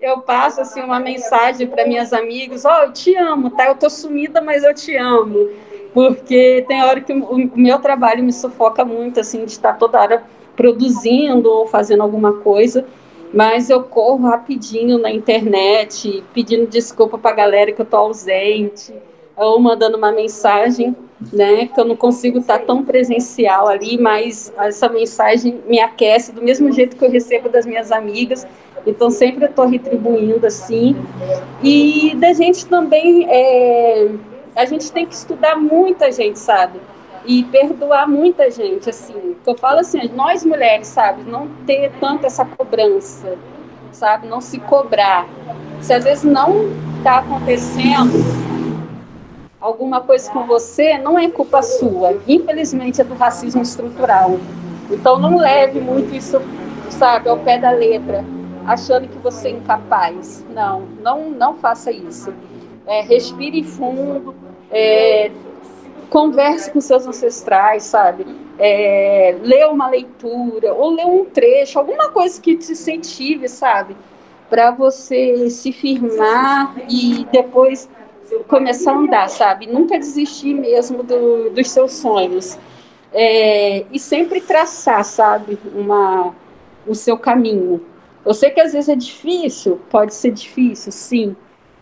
eu passo assim, uma mensagem para minhas amigas: Ó, oh, eu te amo, tá? Eu tô sumida, mas eu te amo. Porque tem hora que o meu trabalho me sufoca muito, assim, de estar toda hora produzindo ou fazendo alguma coisa, mas eu corro rapidinho na internet, pedindo desculpa para a galera que eu estou ausente, ou mandando uma mensagem, né, que eu não consigo estar tão presencial ali, mas essa mensagem me aquece do mesmo jeito que eu recebo das minhas amigas, então sempre eu estou retribuindo assim, e da gente também, é, a gente tem que estudar muita gente, sabe, e perdoar muita gente, assim. Eu falo assim, nós mulheres, sabe, não ter tanto essa cobrança, sabe, não se cobrar. Se às vezes não está acontecendo alguma coisa com você, não é culpa sua. Infelizmente é do racismo estrutural. Então não leve muito isso, sabe, ao pé da letra, achando que você é incapaz. Não, não, não faça isso. É, respire fundo, é, converse com seus ancestrais, sabe? É, lê uma leitura, ou lê um trecho, alguma coisa que te incentive, sabe? Para você se firmar e depois começar a andar, sabe? Nunca desistir mesmo do, dos seus sonhos. É, e sempre traçar, sabe, uma, o seu caminho. Eu sei que às vezes é difícil, pode ser difícil, sim,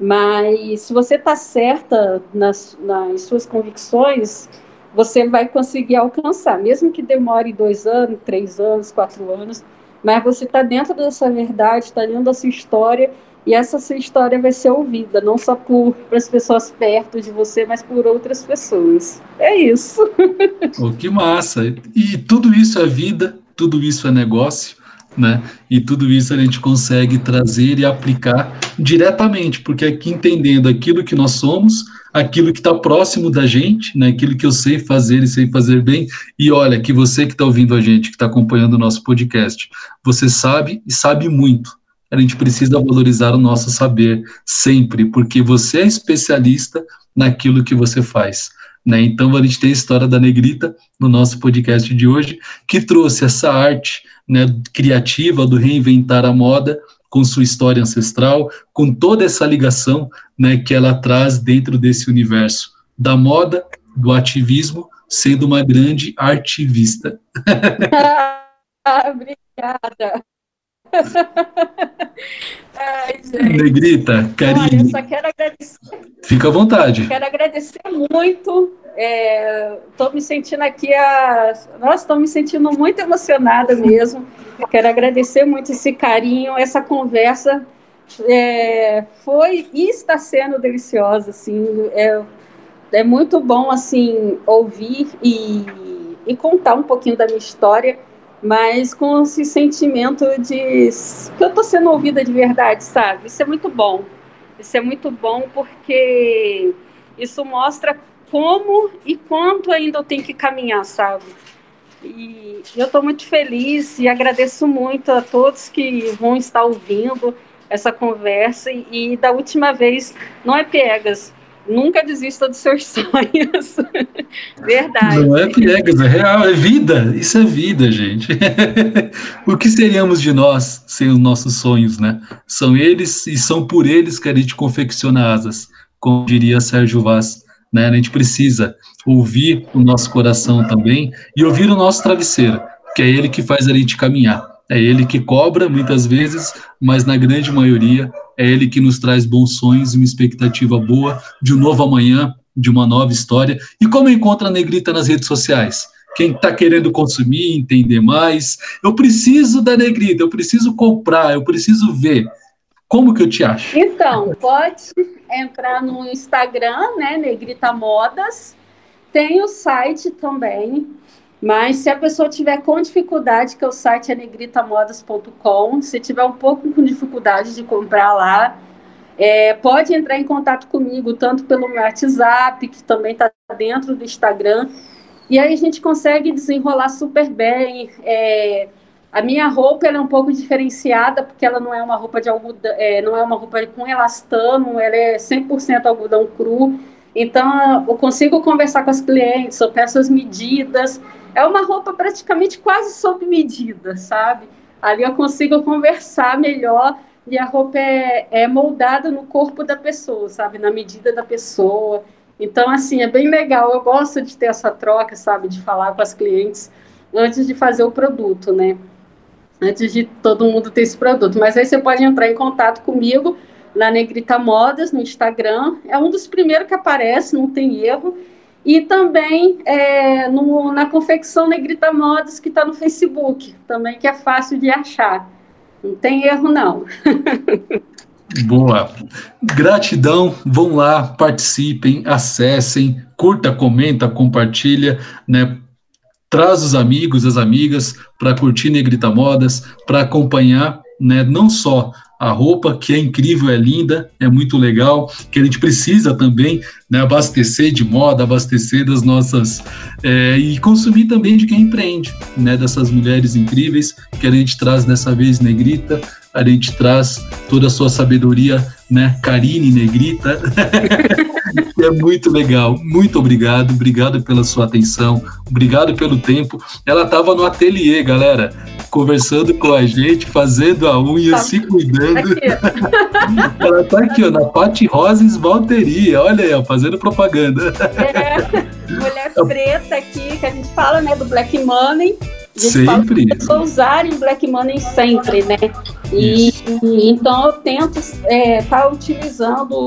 mas se você está certa nas, nas suas convicções, você vai conseguir alcançar, mesmo que demore dois anos, três anos, quatro anos, mas você está dentro dessa verdade, está dentro da sua história, e essa sua história vai ser ouvida, não só por as pessoas perto de você, mas por outras pessoas. É isso. [laughs] Oh, que massa! E tudo isso é vida, tudo isso é negócio né? E tudo isso a gente consegue trazer e aplicar diretamente, porque aqui entendendo aquilo que nós somos, aquilo que está próximo da gente, né? Aquilo que eu sei fazer e sei fazer bem. E olha, que você que está ouvindo a gente, que está acompanhando o nosso podcast, você sabe e sabe muito. A gente precisa valorizar o nosso saber sempre, porque você é especialista naquilo que você faz. Né? Então, a gente tem a história da Negrita no nosso podcast de hoje, que trouxe essa arte né, criativa do reinventar a moda com sua história ancestral, com toda essa ligação né, que ela traz dentro desse universo da moda, do ativismo, sendo uma grande artivista. [laughs] ah, obrigada. [laughs] Ai, Negrita, carinho. Olha, eu só quero agradecer. Fica à vontade. Quero agradecer muito Estou é, me sentindo aqui, a... nossa, estou me sentindo muito emocionada mesmo. Quero agradecer muito esse carinho, essa conversa é, foi e está sendo deliciosa, assim, é, é muito bom, assim, ouvir e, e contar um pouquinho da minha história, mas com esse sentimento de que eu estou sendo ouvida de verdade, sabe? Isso é muito bom. Isso é muito bom porque isso mostra como e quanto ainda eu tenho que caminhar, sabe? E eu estou muito feliz e agradeço muito a todos que vão estar ouvindo essa conversa. E, e da última vez, não é piegas, nunca desista dos seus [laughs] sonhos. Verdade. Não é piegas, é real, é vida. Isso é vida, gente. [laughs] o que seríamos de nós sem os nossos sonhos, né? São eles e são por eles que a gente confecciona asas, como diria Sérgio Vaz. Né? A gente precisa ouvir o nosso coração também e ouvir o nosso travesseiro, que é ele que faz a gente caminhar. É ele que cobra muitas vezes, mas na grande maioria é ele que nos traz bons sonhos e uma expectativa boa de um novo amanhã, de uma nova história. E como encontra a Negrita nas redes sociais? Quem está querendo consumir, entender mais, eu preciso da Negrita, eu preciso comprar, eu preciso ver. Como que eu te acho? Então, pode entrar no Instagram, né, Negrita Modas. Tem o site também, mas se a pessoa tiver com dificuldade, que o site é negritamodas.com, se tiver um pouco com dificuldade de comprar lá, é, pode entrar em contato comigo, tanto pelo meu WhatsApp, que também está dentro do Instagram, e aí a gente consegue desenrolar super bem. É, a minha roupa é um pouco diferenciada, porque ela não é uma roupa de algodão, é, não é uma roupa com elastano, ela é 100% algodão cru. Então, eu consigo conversar com as clientes, eu peço as medidas. É uma roupa praticamente quase sob medida, sabe? Ali eu consigo conversar melhor e a roupa é, é moldada no corpo da pessoa, sabe? Na medida da pessoa. Então, assim, é bem legal. Eu gosto de ter essa troca, sabe? De falar com as clientes antes de fazer o produto, né? antes de todo mundo ter esse produto. Mas aí você pode entrar em contato comigo na Negrita Modas, no Instagram. É um dos primeiros que aparece, não tem erro. E também é, no, na confecção Negrita Modas, que está no Facebook, também que é fácil de achar. Não tem erro, não. [laughs] Boa. Gratidão. Vão lá, participem, acessem, curta, comenta, compartilha, né? traz os amigos, as amigas para curtir Negrita Modas, para acompanhar, né, não só a roupa, que é incrível, é linda, é muito legal, que a gente precisa também né, abastecer de moda, abastecer das nossas. É, e consumir também de quem empreende, né, dessas mulheres incríveis que a gente traz dessa vez Negrita, a gente traz toda a sua sabedoria, né, Karine Negrita. [laughs] é muito legal. Muito obrigado. Obrigado pela sua atenção. Obrigado pelo tempo. Ela estava no ateliê, galera, conversando com a gente, fazendo a unha, tá. se cuidando. [laughs] Ela está aqui, ó, na Pati Rosa Esmalteria. Olha aí, ó, fazendo propaganda. É, mulher [laughs] preta aqui, que a gente fala, né, do Black Money. Sempre. Fala usarem Black Money sempre, né? E, e então eu tento estar é, tá utilizando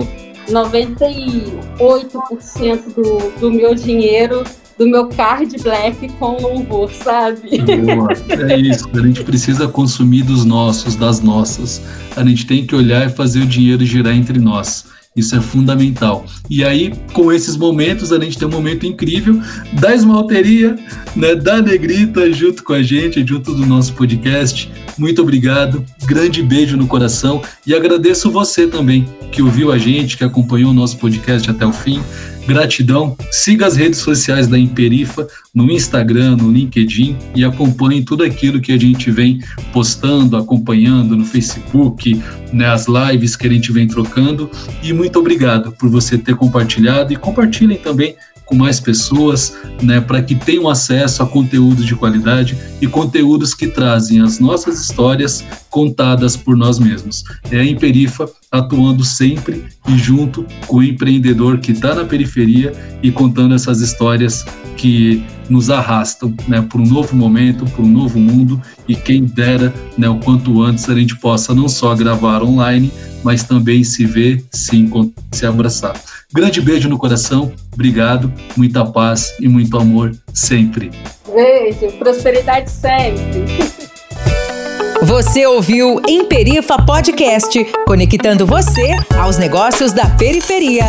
98% do, do meu dinheiro do meu card black com louvor, sabe? Boa. É isso, a gente precisa consumir dos nossos, das nossas. A gente tem que olhar e fazer o dinheiro girar entre nós. Isso é fundamental. E aí, com esses momentos, a gente tem um momento incrível da esmalteria, né, da Negrita, junto com a gente, junto do nosso podcast. Muito obrigado, grande beijo no coração e agradeço você também que ouviu a gente, que acompanhou o nosso podcast até o fim. Gratidão. Siga as redes sociais da Imperifa no Instagram, no LinkedIn e acompanhe tudo aquilo que a gente vem postando, acompanhando no Facebook, né, lives que a gente vem trocando. E muito obrigado por você ter compartilhado e compartilhem também com mais pessoas, né, para que tenham acesso a conteúdos de qualidade e conteúdos que trazem as nossas histórias contadas por nós mesmos. É a Imperifa atuando sempre e junto com o empreendedor que está na periferia e contando essas histórias que nos arrastam né, para um novo momento, para um novo mundo e quem dera né, o quanto antes a gente possa não só gravar online, mas também se ver, se encontrar, se abraçar. Grande beijo no coração, obrigado, muita paz e muito amor sempre. Beijo, prosperidade sempre. [laughs] Você ouviu Emperifa Podcast, conectando você aos negócios da periferia.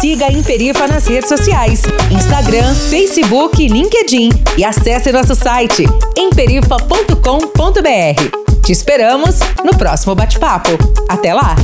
Siga a Imperifa nas redes sociais, Instagram, Facebook, LinkedIn e acesse nosso site emperifa.com.br. Te esperamos no próximo bate-papo. Até lá!